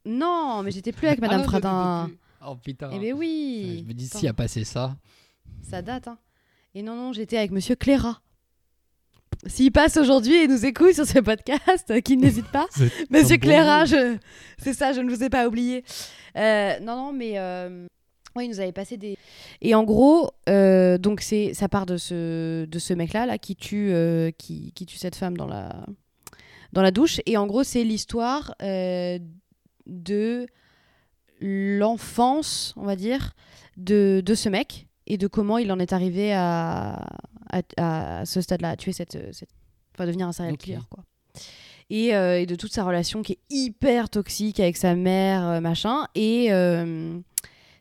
Non, mais j'étais plus avec Madame Ah non, Fradin. Oh putain. Eh ben oui. Je me dis s'il a passé ça. Ça date, hein. Et non, non, j'étais avec Monsieur Cléra. S'il passe aujourd'hui et nous écoute sur ce podcast, euh, qu'il n'hésite pas. Monsieur bon Cléra, je... c'est ça, je ne vous ai pas oublié. Euh, non, non, mais euh, ouais, il nous avait passé des. Et en gros, euh, donc c'est ça part de ce de ce mec-là là qui tue euh, qui, qui tue cette femme dans la dans la douche. Et en gros, c'est l'histoire euh, de l'enfance, on va dire, de, de ce mec et de comment il en est arrivé à, à, à ce stade-là, à tuer cette, cette... Enfin, devenir un serial killer, quoi. Et, et de toute sa relation qui est hyper toxique avec sa mère, machin. Et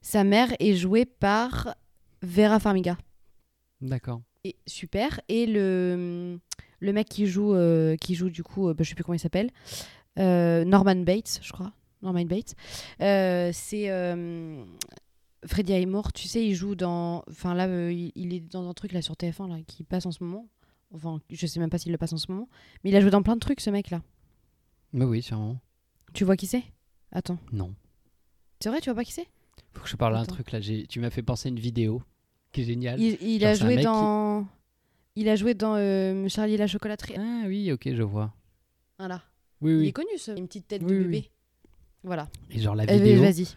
sa mère est jouée par Vera Farmiga. D'accord. Et super. Et le, le mec qui joue, euh, qui joue du coup, euh, bah, je sais plus comment il s'appelle, euh, Norman Bates, je crois. Norman Bates. Euh, c'est Freddie Highmore, tu sais, il joue dans. Enfin là, il, est dans un truc là sur TF1 là, qui passe en ce moment. Enfin, je sais même pas s'il le passe en ce moment. Mais il a joué dans plein de trucs, ce mec là. Mais oui, sûrement. Tu vois qui c'est? Attends. Non. C'est vrai, tu vois pas qui c'est? Faut que je parle d'un truc là. Tu m'as fait penser à une vidéo qui est géniale. Il, il Genre, a joué qui- dans. Il a joué dans euh, Charlie et la chocolaterie. Ah oui, ok, je vois. Voilà. Oui, Il oui. est connu, ce. Une petite tête Oui, de oui, bébé. Voilà. Et genre la Euh, vidéo, Vas-y.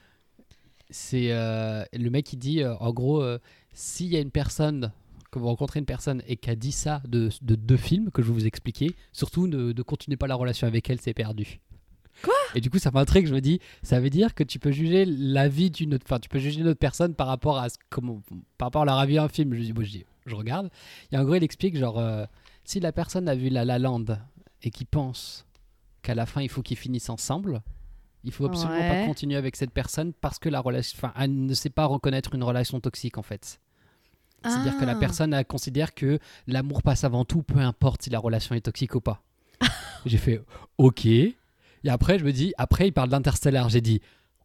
c'est euh, le mec qui dit euh, en gros euh, s'il y a une personne que vous rencontrez une personne et qui a dit ça de, de deux films que je vais vous expliquer surtout ne, ne continuez pas la relation avec elle c'est perdu et du coup ça m'intrigue je me dis ça veut dire que tu peux juger la vie d'une autre enfin tu peux juger une autre personne par rapport à ce, comment par rapport à leur avis à un film je dis bon, je, dis, je regarde et en gros il explique genre euh, si la personne a vu La La Land et qui pense qu'à la fin il faut qu'ils finissent ensemble il faut absolument pas continuer avec cette personne parce que la relation, enfin, elle ne sait pas reconnaître une relation toxique en fait. C'est-à-dire que la Ah. personne elle considère que l'amour passe avant tout, peu importe si la relation est toxique ou pas. J'ai fait OK. Et après, je me dis, après, il parle d'Interstellar. J'ai dit,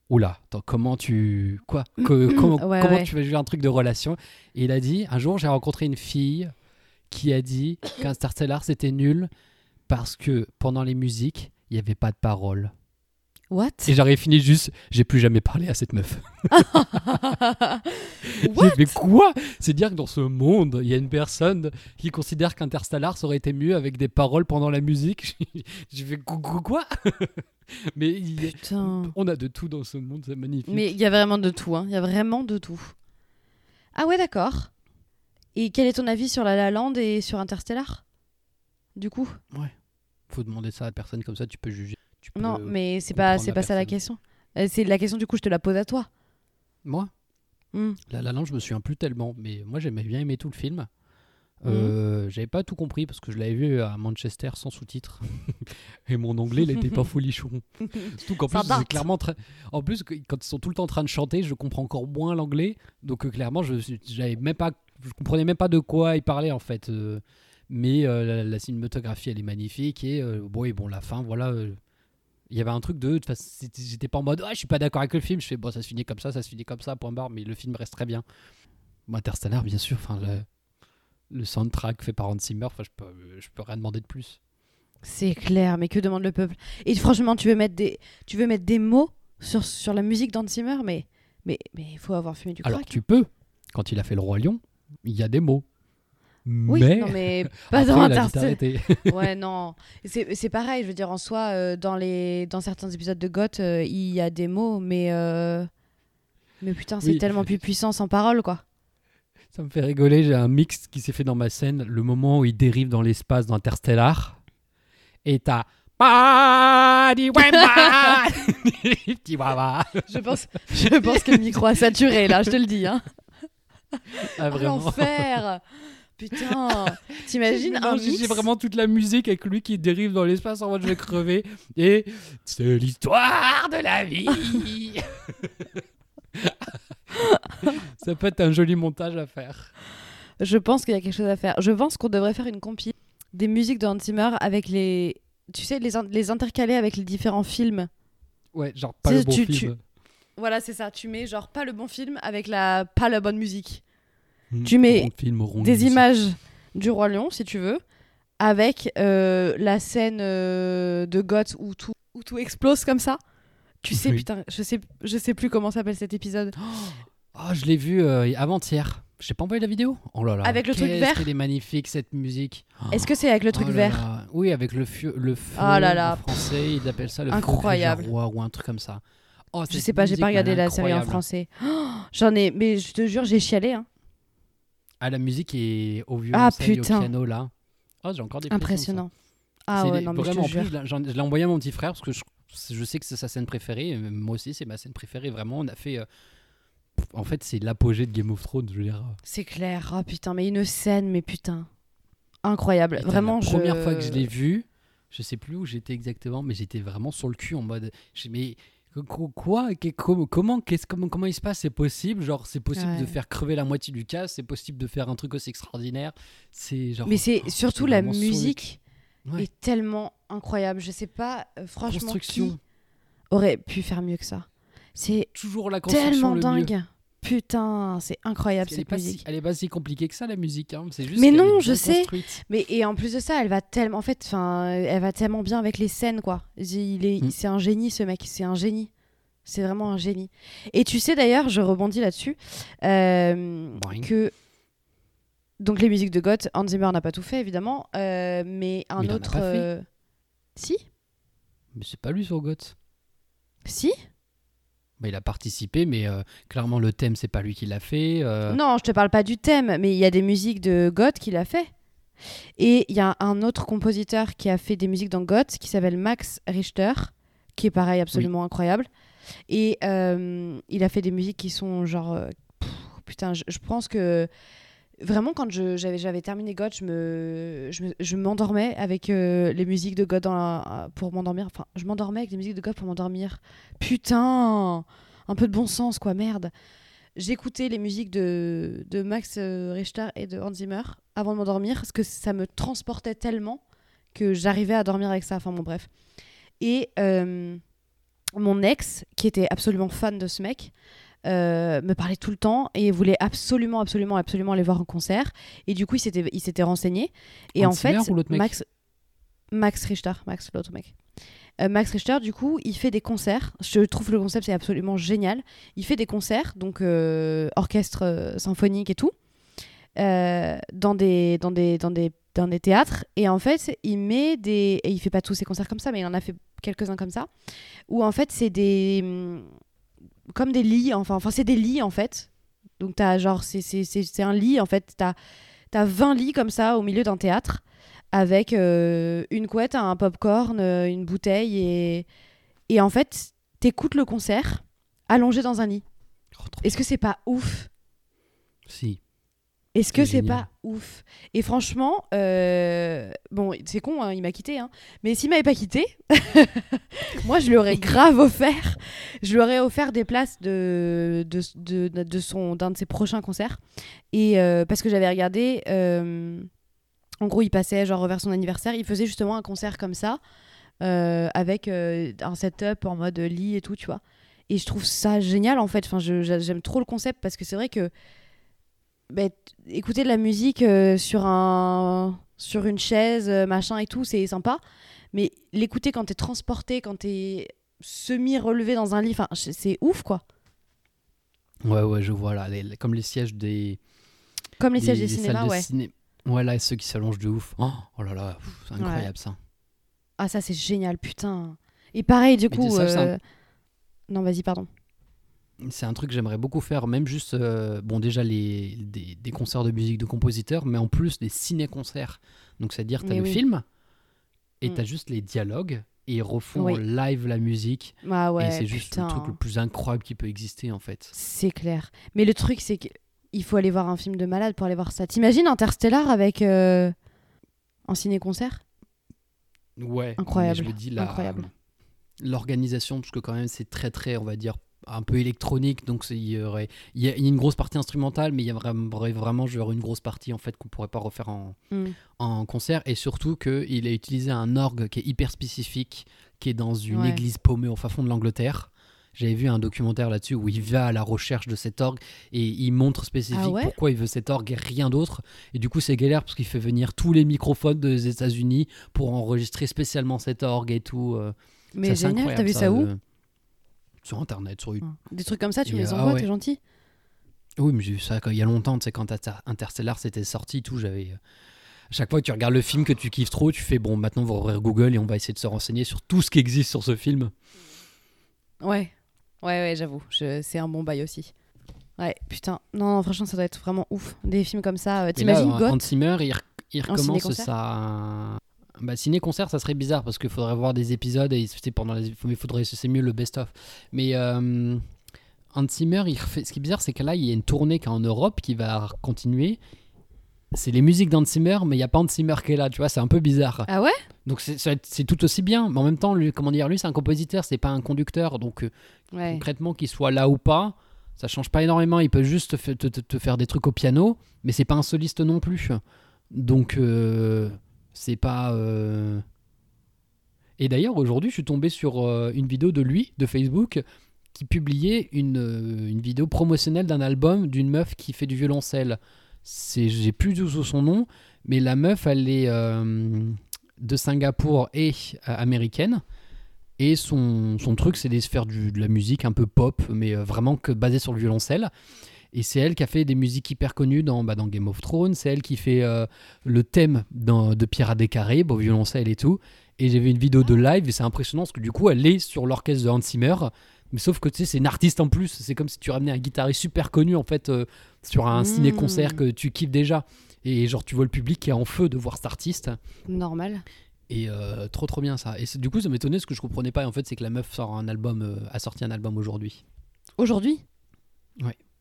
oula, attends, comment tu. Quoi Que- Comment, Ouais, comment ouais. tu vas juger un truc de relation? Et il a dit, un jour, j'ai rencontré une fille qui a dit qu'Interstellar, c'était nul parce que pendant les musiques, il n'y avait pas de paroles. What? Et j'aurais fini juste, j'ai plus jamais parlé à cette meuf. What? Mais quoi? C'est dire que dans ce monde, il y a une personne qui considère qu'Interstellar ça aurait été mieux avec des paroles pendant la musique. J'ai fait coucou quoi? Mais il y a- Putain. on a de tout dans ce monde, c'est magnifique. Mais il y a vraiment de tout, hein. Il y a vraiment de tout. Ah ouais, d'accord. Et quel est ton avis sur La La Land et sur Interstellar? Du coup? Ouais. Faut demander ça à personne comme ça, tu peux juger. Tu peux Non, mais c'est pas, c'est pas ça la question. Euh, C'est la question, du coup, je te la pose à toi. Moi, Hmm. La La Land, je me souviens plus tellement, mais moi j'aimais bien aimer tout le film. Euh, J'avais pas tout compris parce que je l'avais vu à Manchester sans sous-titres et mon anglais il était pas folichon. Surtout qu'en plus c'est clairement très... en plus que- quand ils sont tout le temps en train de chanter, je comprends encore moins l'anglais, donc euh, clairement je j'avais même pas, je comprenais même pas de quoi ils parlaient en fait. euh, mais euh, la, la cinématographie elle est magnifique et euh, bon et bon la fin voilà. Il y avait un truc de, j'étais pas en mode, ah, je suis pas d'accord avec le film. Je fais, bon, ça se finit comme ça, ça se finit comme ça, point barre, mais le film reste très bien. Interstellar, bien sûr, enfin, le, le soundtrack fait par Hans Zimmer, enfin, je peux, je peux rien demander de plus. C'est clair, mais que demande le peuple? Et franchement, tu veux mettre des, tu veux mettre des mots sur, sur la musique d'Hans Zimmer, mais mais mais il faut avoir fumé du Alors, crack. tu peux, quand il a fait Le Roi Lion, il y a des mots. Oui, mais non mais pas après, dans Interstellar. Ouais, non. C'est pareil, je veux dire, en soi, euh, dans, les, dans certains épisodes de Goth, euh, il y a des mots, mais. euh, Mais putain, c'est Oui. tellement plus puissant sans parole, quoi. Ça me fait rigoler, j'ai un mix qui s'est fait dans ma scène, le moment où il dérive dans l'espace dans Interstellar, et t'as... Je pense, je pense que le micro a saturé, là, je te le dis. Hein. Ah, Oh, vraiment. L'enfer Putain T'imagines un J'ai- vraiment toute la musique avec lui qui dérive dans l'espace en mode je vais crever. Et c'est l'histoire de la vie. Ça peut être un joli montage à faire. Je pense qu'il y a quelque chose à faire. Je pense qu'on devrait faire une compil des musiques de Hans Zimmer avec les. Tu sais, les, in- les intercaler avec les différents films. Ouais, genre pas Tu- le bon tu- film. Voilà, c'est ça. Tu mets genre pas le bon film avec la pas la bonne musique. Hmm, tu mets film, Des images du Roi Lion, si tu veux, avec euh, la scène euh, de Goth où tout, où tout explose comme ça. Tu sais, Oui. putain, je sais, je sais plus comment s'appelle cet épisode. Oh, je l'ai vu euh, avant-hier. J'ai pas envoyé la vidéo? Oh là là. Avec le truc vert qu'elle est magnifique cette musique. Est-ce que c'est avec le truc Oh là vert? là. Oui, avec le feu, le feu Oh là là. en français, ils appellent ça le Incroyable. feu roi ou un truc comme ça. Oh, Je sais pas, j'ai pas elle regardé la série en français. J'en ai, mais je te jure, j'ai chialé. Hein. Ah, la musique est au violon, Ah, au putain. piano là. Oh, j'ai encore des Impressionnant. Ah ouais, les- non, mais je vraiment, en plus, je l'ai- envoyé à mon petit frère parce que je, je sais que c'est sa scène préférée. et Moi aussi, c'est ma scène préférée. Vraiment, on a fait. euh, En fait, c'est l'apogée de Game of Thrones, je veux dire. C'est clair. Oh putain, mais une scène, mais putain. Incroyable. Putain, Vraiment, la je... première fois que je l'ai vu, je sais plus où j'étais exactement, mais j'étais vraiment sur le cul en mode. Mais quoi? Comment qu'est-ce- comment, comment il se passe? C'est possible? Genre, c'est possible Ouais. de faire crever la moitié du cas C'est possible de faire un truc aussi extraordinaire? C'est genre. Mais c'est oh, surtout la musique Ouais. est tellement incroyable. Je sais pas, euh, franchement, Construction. qui aurait pu faire mieux que ça? C'est Toujours la construction tellement le dingue. mieux. Putain, c'est incroyable Elle cette pas si, musique. elle est pas si compliquée que ça la musique. hein. C'est juste Mais non, je sais. construite. Mais et en plus de ça, elle va tellement, en fait, enfin, elle va tellement bien avec les scènes, quoi. Il est, Mm. c'est un génie, ce mec. C'est un génie. C'est vraiment un génie. Et tu sais d'ailleurs, je rebondis là-dessus, euh, que donc les musiques de Goth, Hans Zimmer n'a pas tout fait évidemment, euh, mais un Mais il en a autre. pas fait. euh, Si, Mais c'est pas lui sur Goth. si? Bah, il a participé, mais euh, clairement le thème c'est pas lui qui l'a fait. euh, Non, je te parle pas du thème, mais il y a des musiques de Goth qu'il a fait. Et il y a un autre compositeur qui a fait des musiques dans Goth qui s'appelle Max Richter, qui est pareil absolument incroyable. Et euh, il a fait des musiques qui sont genre. pff, putain, je, je pense que. Vraiment, quand j'avais terminé Goth, je me m'endormais avec euh, les musiques de la- pour m'endormir. Enfin, je m'endormais avec les musiques de Goth pour m'endormir. Putain Un peu de bon sens, quoi, merde j'écoutais les musiques de, de Max euh, Richter et de Hans Zimmer avant de m'endormir parce que ça me transportait tellement que j'arrivais à dormir avec ça. Enfin bon, bref. Et euh, mon ex, qui était absolument fan de ce mec, euh, me parlait tout le temps et voulait absolument, absolument, absolument aller voir un concert. Et du coup, il s'était, il s'était renseigné. Et Hans en fait, ou mec Max, Max Richter, Max, l'autre mec. Euh, Max Richter, du coup, il fait des concerts. Je trouve le concept c'est absolument génial. Il fait des concerts, donc euh, orchestre symphonique et tout, dans des dans des dans des dans des théâtres. Et en fait, il met des et il fait pas tous ses concerts comme ça, mais il en a fait quelques-uns comme ça, où en fait c'est des comme des lits. Enfin, enfin c'est des lits en fait. Donc t'as genre c'est un lit en fait. T'as as 20 lits comme ça au milieu d'un théâtre avec euh, une couette, un popcorn, euh, une bouteille et et en fait t'écoutes le concert allongé dans un lit. Oh, Est-ce que c'est pas ouf? Si. Est-ce que C'est pas ouf? Et franchement, euh, bon, c'est con, hein, il m'a quitté, hein. mais s'il m'avait pas quitté, moi je lui aurais grave offert, je lui aurais offert des places de, de, de, de son d'un de ses prochains concerts. Et euh, parce que j'avais regardé, euh, en gros, il passait genre vers son anniversaire, il faisait justement un concert comme ça, avec un setup en mode lit et tout, tu vois. Et je trouve ça génial en fait. Enfin, j'aime trop le concept parce que c'est vrai que bah, écouter de la musique euh, sur un sur une chaise, euh, machin et tout, c'est sympa. Mais l'écouter quand t'es transporté, quand t'es semi-relevé dans un lit, c'est ouf quoi. Ouais, ouais, je vois là. les- les- comme les sièges des. Comme les sièges des- cinémas, salles de ouais. ciné- Ouais, là, ceux qui s'allongent de ouf. Oh, oh là là, c'est incroyable ça. Ah ça c'est génial, putain. Et pareil du coup. ça, euh, Non vas-y pardon. C'est un truc que j'aimerais beaucoup faire, même juste, euh, bon, déjà les, des, des concerts de musique de compositeurs, mais en plus des ciné-concerts. Donc, c'est-à-dire, tu as Mais le oui. film et Mm. tu as juste les dialogues et ils refont Oui. en live la musique. Ah ouais. et c'est juste putain. le truc le plus incroyable qui peut exister en fait. C'est clair. Mais le truc, c'est qu'il faut aller voir un film de malade pour aller voir ça. T'imagines Interstellar avec euh, un ciné-concert? Ouais. Incroyable, Je le dis, la- incroyable. L'organisation, parce que quand même, c'est très, très, on va dire, un peu électronique. Donc, il y aurait. Il y, a, une grosse partie instrumentale, mais il y a vraiment, genre, une grosse partie en fait qu'on pourrait pas refaire en, Mm. en concert et surtout qu'il a utilisé un orgue qui est hyper spécifique, qui est dans une Ouais. église paumée au fin fond de l'Angleterre. J'avais vu un documentaire là-dessus où il va à la recherche de cet orgue et il montre spécifique Ah ouais pourquoi il veut cet orgue et rien d'autre. Et du coup, c'est galère parce qu'il fait venir tous les microphones des États-Unis pour enregistrer spécialement cet orgue et tout. euh. Mais assez génial, t'as vu ça, où Sur Internet, sur YouTube. Des trucs comme ça, tu Et, me les ah envoies, ouais. t'es gentil Oui, mais j'ai vu ça quand- il y a longtemps, tu sais, quand Inter- Interstellar c'était sorti, tout, j'avais. euh, À chaque fois que tu regardes le film que tu kiffes trop, tu fais bon, maintenant on va ouvrir Google et on va essayer de se renseigner sur tout ce qui existe sur ce film. Ouais. Ouais, ouais, j'avoue. Je... C'est un bon bail aussi. Ouais, putain. Non, non, franchement, ça doit être vraiment ouf. Des films comme ça. euh, T'imagines Hans Zimmer, il, il En recommence sa. Bah, ciné-concert, ça serait bizarre parce qu'il faudrait voir des épisodes et c'était pendant les. Mais faudrait, c'est mieux le best-of. Mais euh, Hans Zimmer, il refait... ce qui est bizarre, c'est que là, il y a une tournée qui est en Europe qui va continuer. C'est les musiques d'Hans Zimmer, mais il n'y a pas Hans Zimmer qui est là, tu vois, c'est un peu bizarre. Ah ouais? Donc c'est- c'est tout aussi bien, mais en même temps, lui, comment dire, lui c'est un compositeur, c'est pas un conducteur, donc euh, Ouais. concrètement qu'il soit là ou pas, ça change pas énormément. Il peut juste te faire des trucs au piano, mais c'est pas un soliste non plus. Donc euh, c'est pas. euh, Et d'ailleurs aujourd'hui, je suis tombé sur euh, une vidéo de lui de Facebook qui publiait une, euh, une vidéo promotionnelle d'un album d'une meuf qui fait du violoncelle. J'ai plus du tout son nom, mais la meuf, elle est de Singapour et américaine. Et son, son truc, c'est de faire de la musique un peu pop, mais vraiment que basée sur le violoncelle. Et c'est elle qui a fait des musiques hyper connues dans, bah, dans Game of Thrones. C'est elle qui fait euh, le thème dans- de Pirates des Caraïbes au violoncelle et tout. Et j'ai vu une vidéo de live et c'est impressionnant parce que du coup, elle est sur l'orchestre de Hans Zimmer. Mais sauf que tu sais, c'est une artiste en plus. C'est comme si tu ramenais un guitariste super connu en fait euh, sur un ciné-concert que tu kiffes déjà. Et genre, tu vois le public qui est en feu de voir cet artiste. Normal. Et euh, trop trop bien ça. Et du coup, ça m'étonnait ce que je comprenais pas. En fait, c'est que la meuf sort un album, euh, a sorti un album aujourd'hui. Aujourd'hui?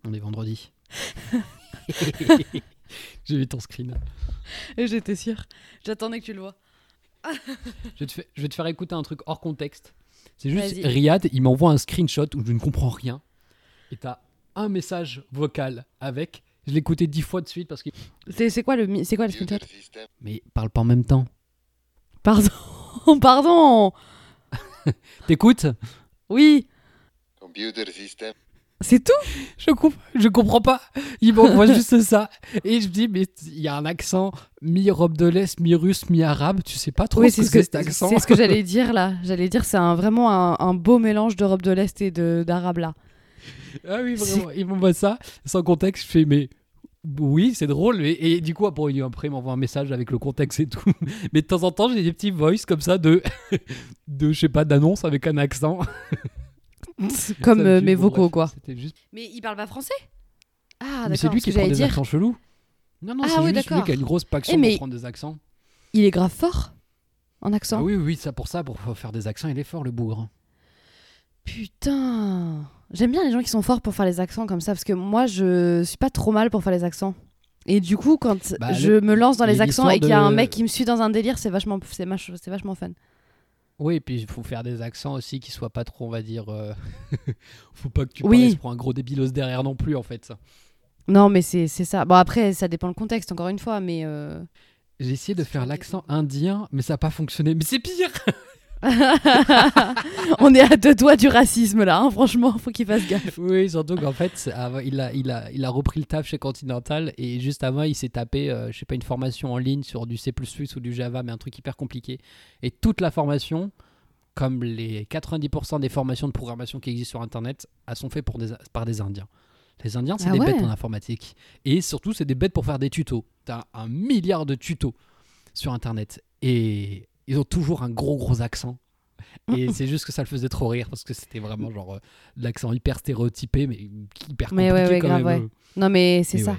On est vendredi. J'ai vu ton screen. J'étais sûre. J'attendais que tu le vois. Je vais, te fa- je vais te faire écouter un truc hors contexte. C'est juste Vas-y. Riyad, il m'envoie un screenshot où je ne comprends rien. Et t'as un message vocal avec. Je l'ai écouté dix fois de suite parce que. C'est c'est quoi le, c'est quoi le screenshot. Mais parle pas en même temps. Pardon. Pardon. T'écoutes? Oui. Computer system. C'est tout je, comp- je comprends pas. Il m'envoie juste ça. Et je me dis, mais il y a un accent mi-Europe de l'Est, mi-russe, mi-arabe. Tu sais pas trop Oui, ce que c'est cet accent. c'est ce que j'allais dire là. J'allais dire c'est vraiment un, un beau mélange d'Europe de l'Est et d'arabe là. Ah oui, vraiment. Il m'envoie ça sans contexte. Je fais, mais oui, c'est drôle. Et, et du coup, après, il m'envoie un message avec le contexte et tout. Mais de temps en temps, j'ai des petits voice comme ça de, de je sais pas, d'annonce avec un accent. Comme Ça me euh, mes vocaux quoi. Juste. Mais il parle pas français Ah mais c'est d'accord. lui qui prend des dire. accents chelous. Non, non, Ah c'est oui, juste lui d'accord. qui a une grosse paction Eh, mais- pour prendre des accents. il est grave fort en accent. Ah oui, oui, ça pour ça, pour faire des accents, il est fort, le bougre. Putain. J'aime bien les gens qui sont forts pour faire les accents comme ça, parce que moi, je suis pas trop mal pour faire les accents. Et du coup, quand Bah, je le- me lance dans les accents et qu'il y a un mec qui me suit dans un délire, c'est vachement, c'est vachement fun. Oui, et puis il faut faire des accents aussi qui soient pas trop, on va dire. euh, faut pas que tu Oui. paraisses pour un gros débilos derrière non plus, en fait. ça. Non, mais c'est c'est ça. Bon, après, ça dépend le contexte, encore une fois, mais. euh, J'ai essayé de faire l'accent indien, mais ça n'a pas fonctionné. Mais c'est pire On est à deux doigts du racisme là, hein, franchement, faut qu'il fasse gaffe. Oui, surtout qu'en fait, il, a, il, a, il a repris le taf chez Continental et juste avant, il s'est tapé, euh, je sais pas, une formation en ligne sur du C++ ou du Java, mais un truc hyper compliqué. Et toute la formation, comme les 90% des formations de programmation qui existent sur Internet, elles sont faites pour des, par des Indiens. Les Indiens, c'est Ah des ouais bêtes en informatique. Et surtout, c'est des bêtes pour faire des tutos. T'as un milliard de tutos sur Internet. Et ils ont toujours un gros, gros accent. Et c'est juste que ça le faisait trop rire parce que c'était vraiment genre euh, l'accent hyper stéréotypé, mais hyper compliqué Mais ouais, ouais, quand grave, même. ouais. Non, mais c'est ça.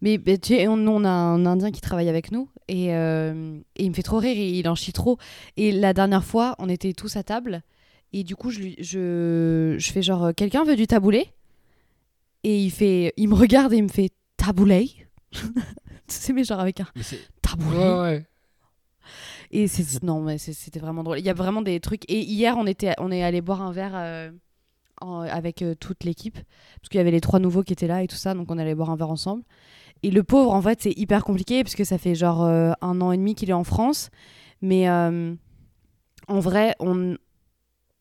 Mais bah, tu sais, on, on a un Indien qui travaille avec nous et, euh, et il me fait trop rire, et il en chie trop. Et la dernière fois, on était tous à table et du coup, je, lui, je, je fais genre, quelqu'un veut du taboulé? Et il, fait, il me regarde et il me fait taboulé? C'est mais genre avec un taboulé? Et c'est non mais c'était vraiment drôle. Il y a vraiment des trucs. Et hier on était on est allé boire un verre euh, en- avec euh, toute l'équipe parce qu'il y avait les trois nouveaux qui étaient là et tout ça donc on allait boire un verre ensemble. Et le pauvre en fait c'est hyper compliqué parce que ça fait genre euh, un an et demi qu'il est en France, mais en vrai on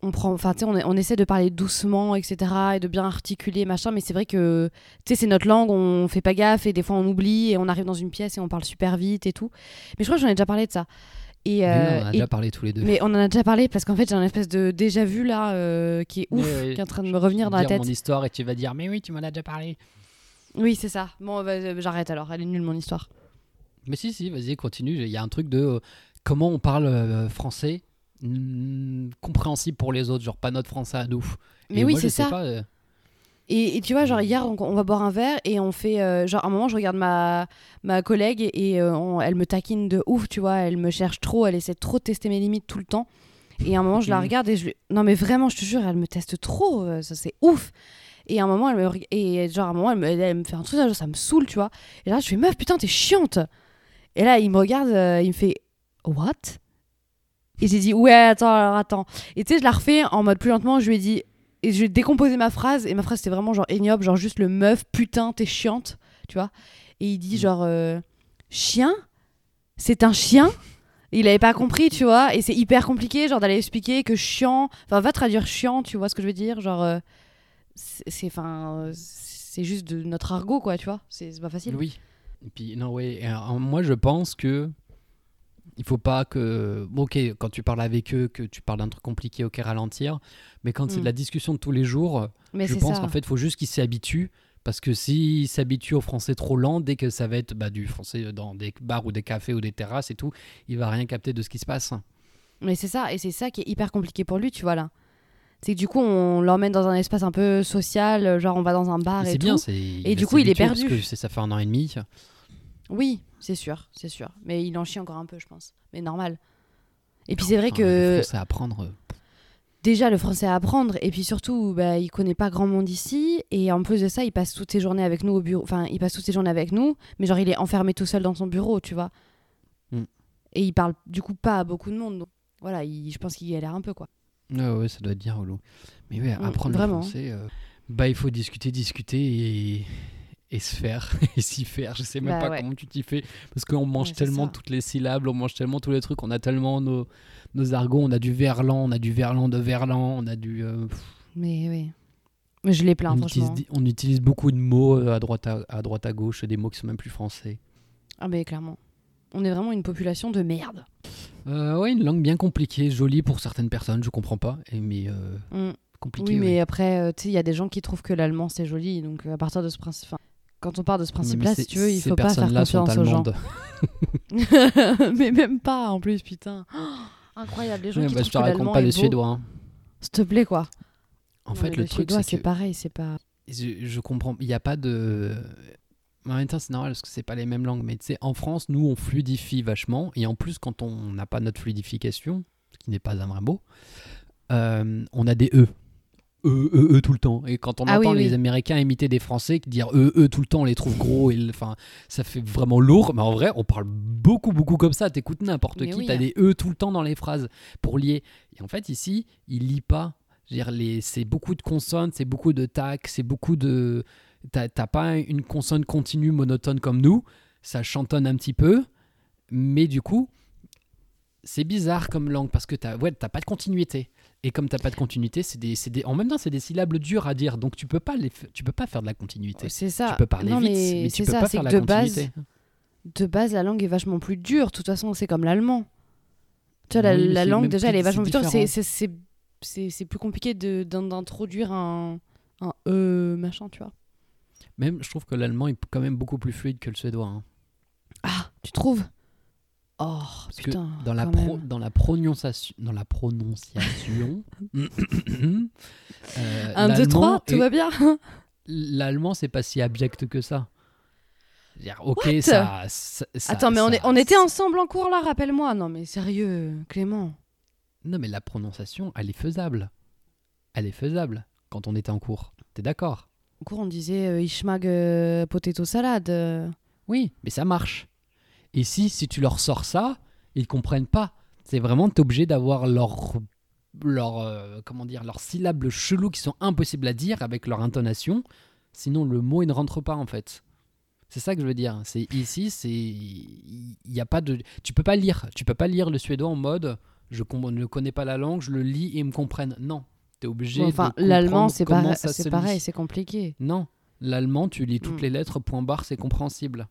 on prend enfin tu sais on, on essaie de parler doucement etc et de bien articuler machin mais c'est vrai que tu sais c'est notre langue on fait pas gaffe et des fois on oublie et on arrive dans une pièce et on parle super vite et tout mais je crois que j'en ai déjà parlé de ça et, Mais euh, on en a et- déjà parlé tous les deux. mais on en a déjà parlé parce qu'en fait j'ai un espèce de déjà vu là euh, qui est ouf, Mais, qui est en train de me revenir dans la tête. mon histoire et tu vas dire, mais oui, tu m'en as déjà parlé. Oui, c'est ça. Bon, bah, euh, j'arrête alors. Elle est nulle mon histoire. Mais si, si, vas-y, continue. Il y a un truc de euh, comment on parle euh, français compréhensible pour les autres, genre pas notre français à nous. Mais Et oui, c'est ça. pas, euh, Et, et tu vois, genre hier, on, on va boire un verre et on fait. euh, genre, à un moment, je regarde ma, ma collègue et, et, euh, on- elle me taquine de ouf, tu vois. Elle me cherche trop, elle essaie trop de tester mes limites tout le temps. Et à un moment, je la regarde et je lui. Non, mais vraiment, je te jure, elle me teste trop. euh, Ça, c'est ouf. Et à un moment, elle me, et genre, à un moment, elle me, elle me fait un truc, genre, ça me saoule, tu vois. Et là, je fais, meuf, putain, t'es chiante. Et là, il me regarde, il me fait, what? Et j'ai dit, ouais, attends, alors attends. Et tu sais, je la refais en mode plus lentement, je lui ai dit, et je lui ai décomposé ma phrase, et ma phrase c'était vraiment genre ignoble, genre juste le meuf, putain, t'es chiante, tu vois. Et il dit Mm. genre, euh, chien? C'est un chien? Il avait pas compris, tu vois, et c'est hyper compliqué, genre d'aller expliquer que chiant, enfin, va traduire chiant, tu vois ce que je veux dire, genre, euh, c'est, enfin, c'est juste de notre argot, quoi, tu vois, c'est pas facile. Oui. Et puis, non, ouais. euh, moi, je pense que il faut pas que. bon, ok, quand tu parles avec eux, que tu parles d'un truc compliqué, ok, ralentir. Mais quand c'est Mm. de la discussion de tous les jours, Mais je pense qu'en fait, il faut juste qu'ils s'y habituent. Parce que s'ils s'habituent au français trop lent, dès que ça va être bah, du français dans des bars ou des cafés ou des terrasses et tout, il va rien capter de ce qui se passe. Mais c'est ça, et c'est ça qui est hyper compliqué pour lui, tu vois, là. C'est que du coup, on l'emmène dans un espace un peu social, genre on va dans un bar et tout. bien, c'est. Et va du coup, il est perdu. Parce que c'est- ça fait un an et demi. Oui, c'est sûr, c'est sûr. Mais il en chie encore un peu, je pense. Mais normal. Et puis c'est vrai que français à apprendre. euh, déjà le français à apprendre, et puis surtout, bah, il connaît pas grand monde ici, et en plus de ça, il passe toutes ses journées avec nous au bureau. Enfin, il passe toutes ses journées avec nous, mais genre il est enfermé tout seul dans son bureau, tu vois. Mm. Et il parle du coup pas à beaucoup de monde. Donc voilà, il- je pense qu'il galère un peu, quoi. Ouais, ouais, ça doit être bien relou. Mais ouais, Mm, apprendre le français, euh, bah, il faut discuter, discuter et, et se faire, et s'y faire. Je sais même Bah pas ouais. comment tu t'y fais. Parce qu'on mange Ouais, tellement ça. toutes les syllabes, on mange tellement tous les trucs, on a tellement nos, nos argots, on a du verlan, on a du verlan de verlan, on a du. euh, Mais oui. Mais je l'ai plein, on, franchement. utilise, on utilise beaucoup de mots euh, à droite à, à droite à gauche, des mots qui sont même plus français. Ah, mais clairement. On est vraiment une population de merde. Euh, ouais, une langue bien compliquée, jolie pour certaines personnes, je comprends pas, mais euh, Mm. compliquée. Oui, ouais. mais après, euh, tu sais, il y a des gens qui trouvent que l'allemand c'est joli, donc à partir de ce principe, quand on part de ce principe-là, si tu veux, il ces faut pas faire confiance aux gens. mais même pas, en plus, putain. Oh, incroyable, les gens Ouais, qui bah, je te raconte pas le beau. suédois. hein. S'il te plaît, quoi. En Non, fait, mais le, truc, suédois, c'est c'est que pareil, c'est pas. je, je comprends. Il n'y a pas de. En même temps, c'est normal parce que c'est pas les mêmes langues. Mais tu sais, en France, nous, on fluidifie vachement. Et en plus, quand on n'a pas notre fluidification, ce qui n'est pas un vrai mot, euh, on a des E. E, E, E tout le temps. Et quand on Ah oui, entend les oui. Américains imiter des Français, qui dire E, E tout le temps, on les trouve gros. Et, enfin, ça fait vraiment lourd. Mais en vrai, on parle beaucoup, beaucoup comme ça. T'écoutes n'importe qui, oui, t'as hein. des E tout le temps dans les phrases pour lier. Et en fait, ici, il lit pas. C'est beaucoup de consonnes, c'est beaucoup de tac, c'est beaucoup de. T'as pas une consonne continue monotone comme nous. Ça chantonne un petit peu. Mais du coup, c'est bizarre comme langue parce que t'as ouais, t'as pas de continuité. Et comme t'as pas de continuité, c'est des, des, en même temps, c'est des syllabes dures à dire. Donc tu peux pas, les, tu peux pas faire de la continuité. C'est ça. Tu peux parler non, vite, mais, mais, tu peux ça, pas faire la de base, continuité. de base, la langue est vachement plus dure. De toute façon, c'est comme l'allemand. Tu vois, la, Oui, langue, déjà, elle est vachement plus dure. C'est- plus compliqué d'introduire un, un E machin, tu vois. Même, je trouve que l'allemand est quand même beaucoup plus fluide que le suédois. hein. Ah, tu trouves? Oh, Parce que putain. dans la, quand pro- même. dans la prononciation, dans la prononciation, euh, 1, 2, l'allemand 3, tout va bien L'allemand, c'est pas si abject que ça. Dire, ok, ça, Attends, mais on, ça- est, on était ensemble en cours là, rappelle-moi. Non, mais sérieux, Clément. Non, mais la prononciation, elle est faisable. Elle est faisable quand on était en cours. T'es d'accord? En cours, on disait euh, Ishmag euh, potato salade. Oui, mais ça marche. Et si, si tu leur sors ça, ils comprennent pas. C'est vraiment, t'es obligé d'avoir leur, leur, euh, comment dire, leurs syllabes chelous qui sont impossibles à dire avec leur intonation. Sinon, le mot, il ne rentre pas, en fait. C'est ça que je veux dire. C'est ici, c'est il y a pas de, tu peux pas lire, tu peux pas lire le suédois en mode, je ne connais pas la langue, je le lis et ils me comprennent. Non, t'es obligé. Bon, enfin, l'allemand, c'est pareil, c'est compliqué. Non, l'allemand, tu lis toutes Mm. les lettres, point barre, c'est compréhensible.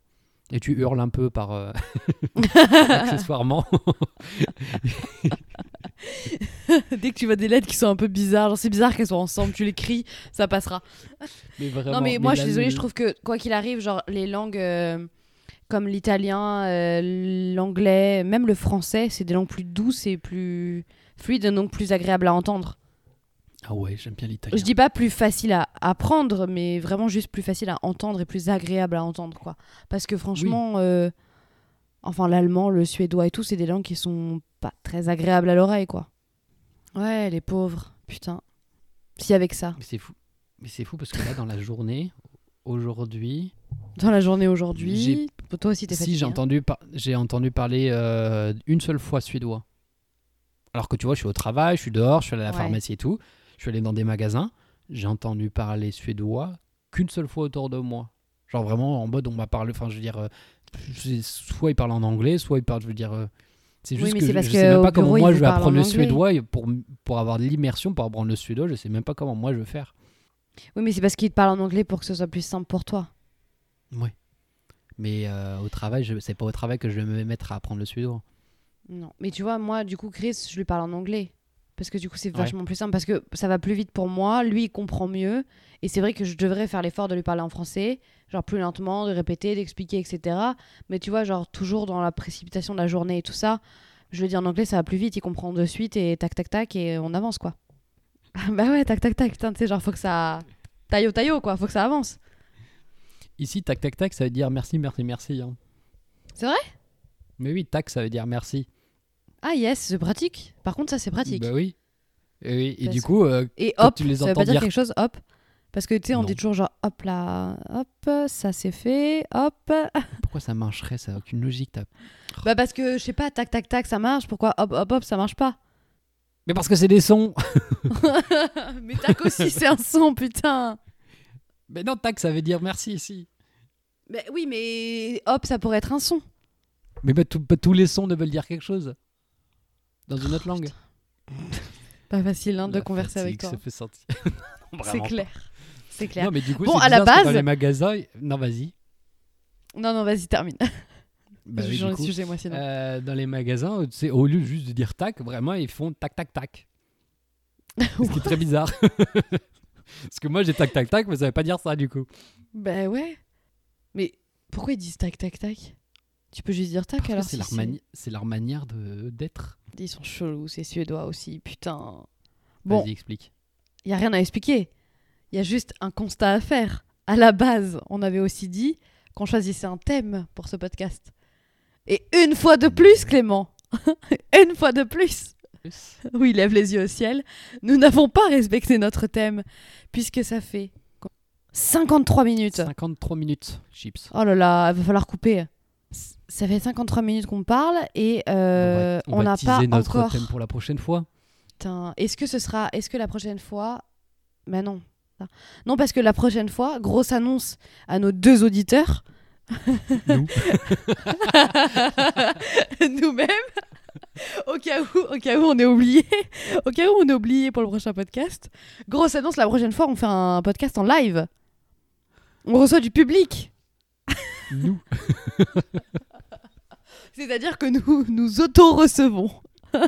Et tu hurles un peu par euh, accessoirement. Dès que tu vois des lettres qui sont un peu bizarres, c'est bizarre qu'elles soient ensemble, tu l'écris, ça passera. mais vraiment, non, mais moi je suis désolée, le- je trouve que quoi qu'il arrive, genre les langues euh, comme l'italien, euh, l'anglais, même le français, c'est des langues plus douces et plus fluides, donc plus agréables à entendre. Ah ouais, j'aime bien l'italien. Je dis pas plus facile à apprendre, mais vraiment juste plus facile à entendre et plus agréable à entendre, quoi. Parce que franchement, euh, enfin l'allemand, le suédois et tout, c'est des langues qui sont pas très agréables à l'oreille, quoi. Ouais, les pauvres, putain. Si avec ça, Mais c'est fou. Mais c'est fou parce que là, dans la journée, aujourd'hui, dans la journée aujourd'hui, toi aussi t'es si j'ai hein. entendu, par- j'ai entendu parler euh, une seule fois suédois. Alors que tu vois, je suis au travail, je suis dehors, je suis allé à la Ouais. pharmacie et tout. Je suis allé dans des magasins. J'ai entendu parler suédois qu'une seule fois autour de moi. Genre vraiment en mode on m'a parlé. Enfin, je veux dire, euh, soit ils parlent en anglais, soit ils parlent. Je veux dire, euh, c'est Oui, juste que je, que sais même pas comment moi je vais apprendre en le suédois et pour pour avoir de l'immersion pour apprendre le suédois. Je sais même pas comment moi je vais faire. Oui, mais c'est parce qu'ils te parlent en anglais pour que ce soit plus simple pour toi. Ouais. Mais euh, au travail, je- c'est pas au travail que je vais me mettre à apprendre le suédois. Non. Mais tu vois, moi, du coup, Chris, je lui parle en anglais. Parce que du coup, c'est Ouais. vachement plus simple. Parce que ça va plus vite pour moi. Lui, il comprend mieux. Et c'est vrai que je devrais faire l'effort de lui parler en français. Genre plus lentement, de répéter, d'expliquer, etc. Mais tu vois, genre toujours dans la précipitation de la journée et tout ça, je le dis en anglais, ça va plus vite. Il comprend de suite et tac, tac, tac. Et on avance, quoi. bah ouais, tac, tac, tac. Putain, tu sais, genre, faut que ça. Taillot, taillot, quoi. Faut que ça avance. Ici, tac tac tac, ça veut dire merci, merci, merci. hein. C'est vrai? Mais oui, tac, ça veut dire merci. Ah, yes, c'est pratique. Par contre, ça, c'est pratique. Bah oui. Et, oui. Et du coup, euh, Et hop, tu les ça veut pas dire dire- quelque chose, hop. Parce que tu sais, on Non. dit toujours genre hop là, hop, ça c'est fait, hop. pourquoi ça marcherait Ça? N'a aucune logique. t'as- Bah parce que je sais pas, tac tac tac, ça marche. Pourquoi hop hop hop, ça marche pas? Mais parce que c'est des sons. Mais tac aussi, c'est un son, putain. Mais non, tac, ça veut dire merci ici. Mais oui, mais hop, ça pourrait être un son. Mais bah, tout- pas tous les sons ne veulent dire quelque chose. Dans une autre Oh, langue. Pas facile hein, de La converser avec toi. Ça fait sentir. C'est clair. C'est clair. Non, mais du coup, Bon, à la base- Dans les magasins. Non, vas-y. Non non, vas-y termine. Bah je oui, coup. sujet moi sinon. Euh, dans les magasins, tu sais, au lieu juste de dire tac, vraiment, ils font tac, tac, tac. Ce qui est très bizarre. Parce que moi, j'ai tac, tac, tac, mais ça veut pas dire ça, du coup. Bah ouais. Mais pourquoi ils disent tac tac tac? Tu peux juste dire tac alors c'est si leur, mani- leur manière d'être. Ils sont chelous, c'est suédois aussi, putain. Bon, Vas-y, explique. il y a rien à expliquer. Il y a juste un constat à faire. À la base, on avait aussi dit qu'on choisissait un thème pour ce podcast. Et une fois de plus, Clément, une fois de plus, oui, lève les yeux au ciel, nous n'avons pas respecté notre thème, puisque ça fait 53 minutes. 53 minutes, chips. Oh là là, il va falloir couper. Ça fait 53 minutes qu'on parle et euh, on n'a pas notre encore. thème pour la prochaine fois. Est-ce que ce sera. Est-ce que la prochaine fois. Ben non. Non, parce que la prochaine fois, grosse annonce à nos deux auditeurs. Nous. Nous-mêmes. Au cas, où, au cas où on est oublié. Au cas où on est oublié pour le prochain podcast. Grosse annonce, la prochaine fois, on fait un podcast en live. On reçoit du public. Nous. C'est-à-dire que nous nous auto-recevons.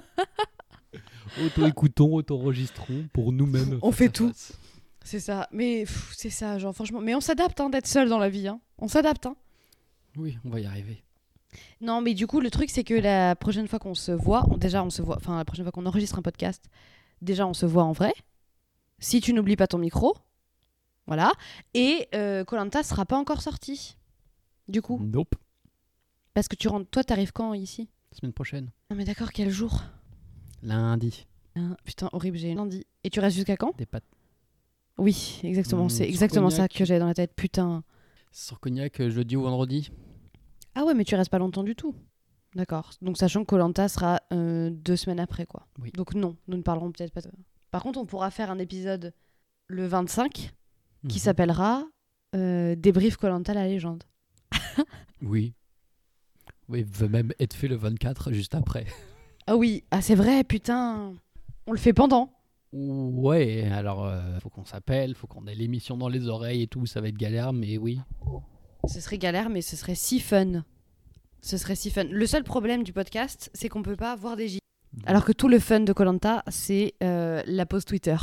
Auto-écoutons, auto-enregistrons pour nous-mêmes. On fait tout. face. C'est ça. Mais c'est ça, genre, franchement. Mais on s'adapte hein, d'être seul dans la vie. hein. On s'adapte. Hein. Oui, on va y arriver. Non, mais du coup, le truc, c'est que la prochaine fois qu'on se voit, on- déjà, on se voit, enfin, la prochaine fois qu'on enregistre un podcast, déjà, on se voit en vrai. Si tu n'oublies pas ton micro, voilà. Et Colanta sera pas encore sorti. Du coup, Nope. Parce que tu rentres, toi, t'arrives quand ici? Semaine prochaine. Non, mais d'accord, quel jour? Lundi. Hein, Putain, horrible, j'ai lundi. Et tu restes jusqu'à quand? Des pâtes Oui, exactement, Mmh, c'est exactement ça que j'avais dans la tête. Putain. Sur cognac euh, jeudi ou vendredi. Ah ouais, mais tu restes pas longtemps du tout. D'accord. Donc sachant que Colanta sera euh, deux semaines après, quoi. Oui. Donc non, nous ne parlerons peut-être pas. de- Par contre, on pourra faire un épisode le 25 qui Mhm. s'appellera euh, Débrief Colanta la légende. Oui. Oui, il va même être fait le 24 juste après. Ah oui, ah c'est vrai, putain. On le fait pendant. Ouais, alors euh, faut qu'on s'appelle, faut qu'on ait l'émission dans les oreilles et tout, ça va être galère, mais oui. Ce serait galère, mais ce serait si fun. Ce serait si fun. Le seul problème du podcast, c'est qu'on peut pas voir des J. Alors que tout le fun de Colanta, c'est euh, la pause Twitter.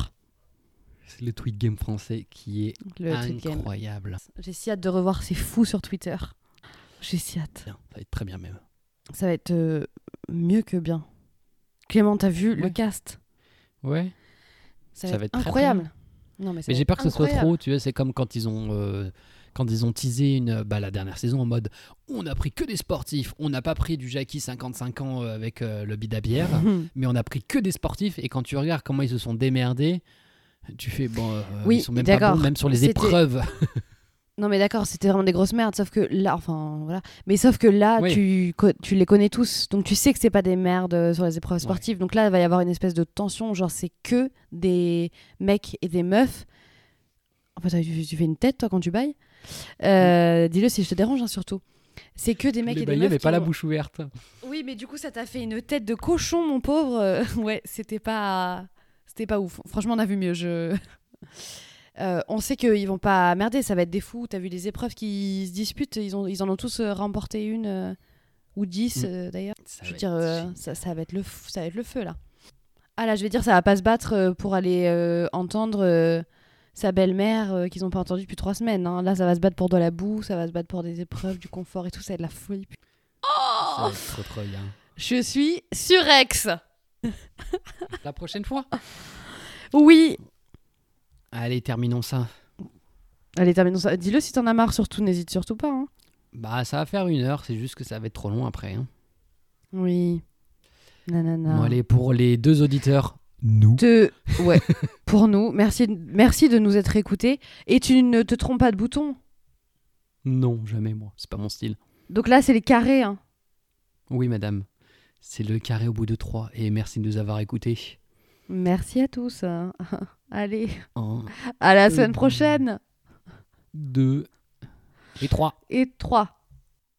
C'est le tweet game français qui est Le incroyable. J'ai si hâte de revoir ces fous sur Twitter. J'ai si hâte. Bien, ça va être très bien même. Ça va être euh, mieux que bien. Clément, t'as vu le cast? Ouais. Ça, Ça va va être très, incroyable. Non, mais j'ai peur que ce soit trop, tu vois, c'est comme quand ils ont euh, quand ils ont teasé une bah, la dernière saison en mode on a pris que des sportifs, on n'a pas pris du Jackie 55 ans euh, avec le bid à bière, mais on a pris que des sportifs et quand tu regardes comment ils se sont démerdés, tu fais bon Oui, ils sont même pas d'accord. bons même sur les épreuves. Non, mais d'accord, c'était vraiment des grosses merdes. Sauf que là, enfin, voilà. Mais sauf que là, Oui. tu, tu les connais tous. Donc tu sais que c'est pas des merdes euh, sur les épreuves sportives. Donc là, il va y avoir une espèce de tension. Genre, c'est que des mecs et des meufs. En fait, tu, tu fais une tête, toi, quand tu bailles. Euh, Dis-le si je te dérange, hein, surtout. C'est que des mecs les et des meufs. mais pas la bouche ouverte. Oui, mais du coup, ça t'a fait une tête de cochon, mon pauvre. Ouais, c'était pas, c'était pas ouf. Franchement, on a vu mieux. Je, Euh, on sait qu'ils vont pas merder. Ça va être des fous. T'as vu les épreuves qui se disputent. Ils ont, ils en ont tous euh, remporté une euh, ou dix Mm. d'ailleurs. Ça Je veux va dire, ça, ça va être le, f- ça va être le feu là. Ah là, je vais dire, ça va pas se battre pour aller entendre sa belle-mère euh, qu'ils ont pas entendu depuis trois semaines. hein. Là, ça va se battre pour de la boue, ça va se battre pour des épreuves, du confort et tout. Ça va être la folie. Ça va être trop trop bien. Je suis surex. La prochaine fois. Oui. Allez, terminons ça. Allez, terminons ça. Dis-le si t'en as marre, surtout, n'hésite surtout pas. hein. Bah ça va faire une heure, c'est juste que ça va être trop long après. hein. Oui. Nanana. Bon allez, pour les deux auditeurs, nous. De... Ouais, pour nous. Merci, merci de nous être écoutés. Et tu ne te trompes pas de bouton. Non, jamais moi, c'est pas mon style. Donc là, c'est les carrés. Hein. Oui, madame. C'est le carré au bout de trois. Et merci de nous avoir écoutés. Merci à tous. Allez, Un, à la semaine prochaine. deux et trois. Et trois.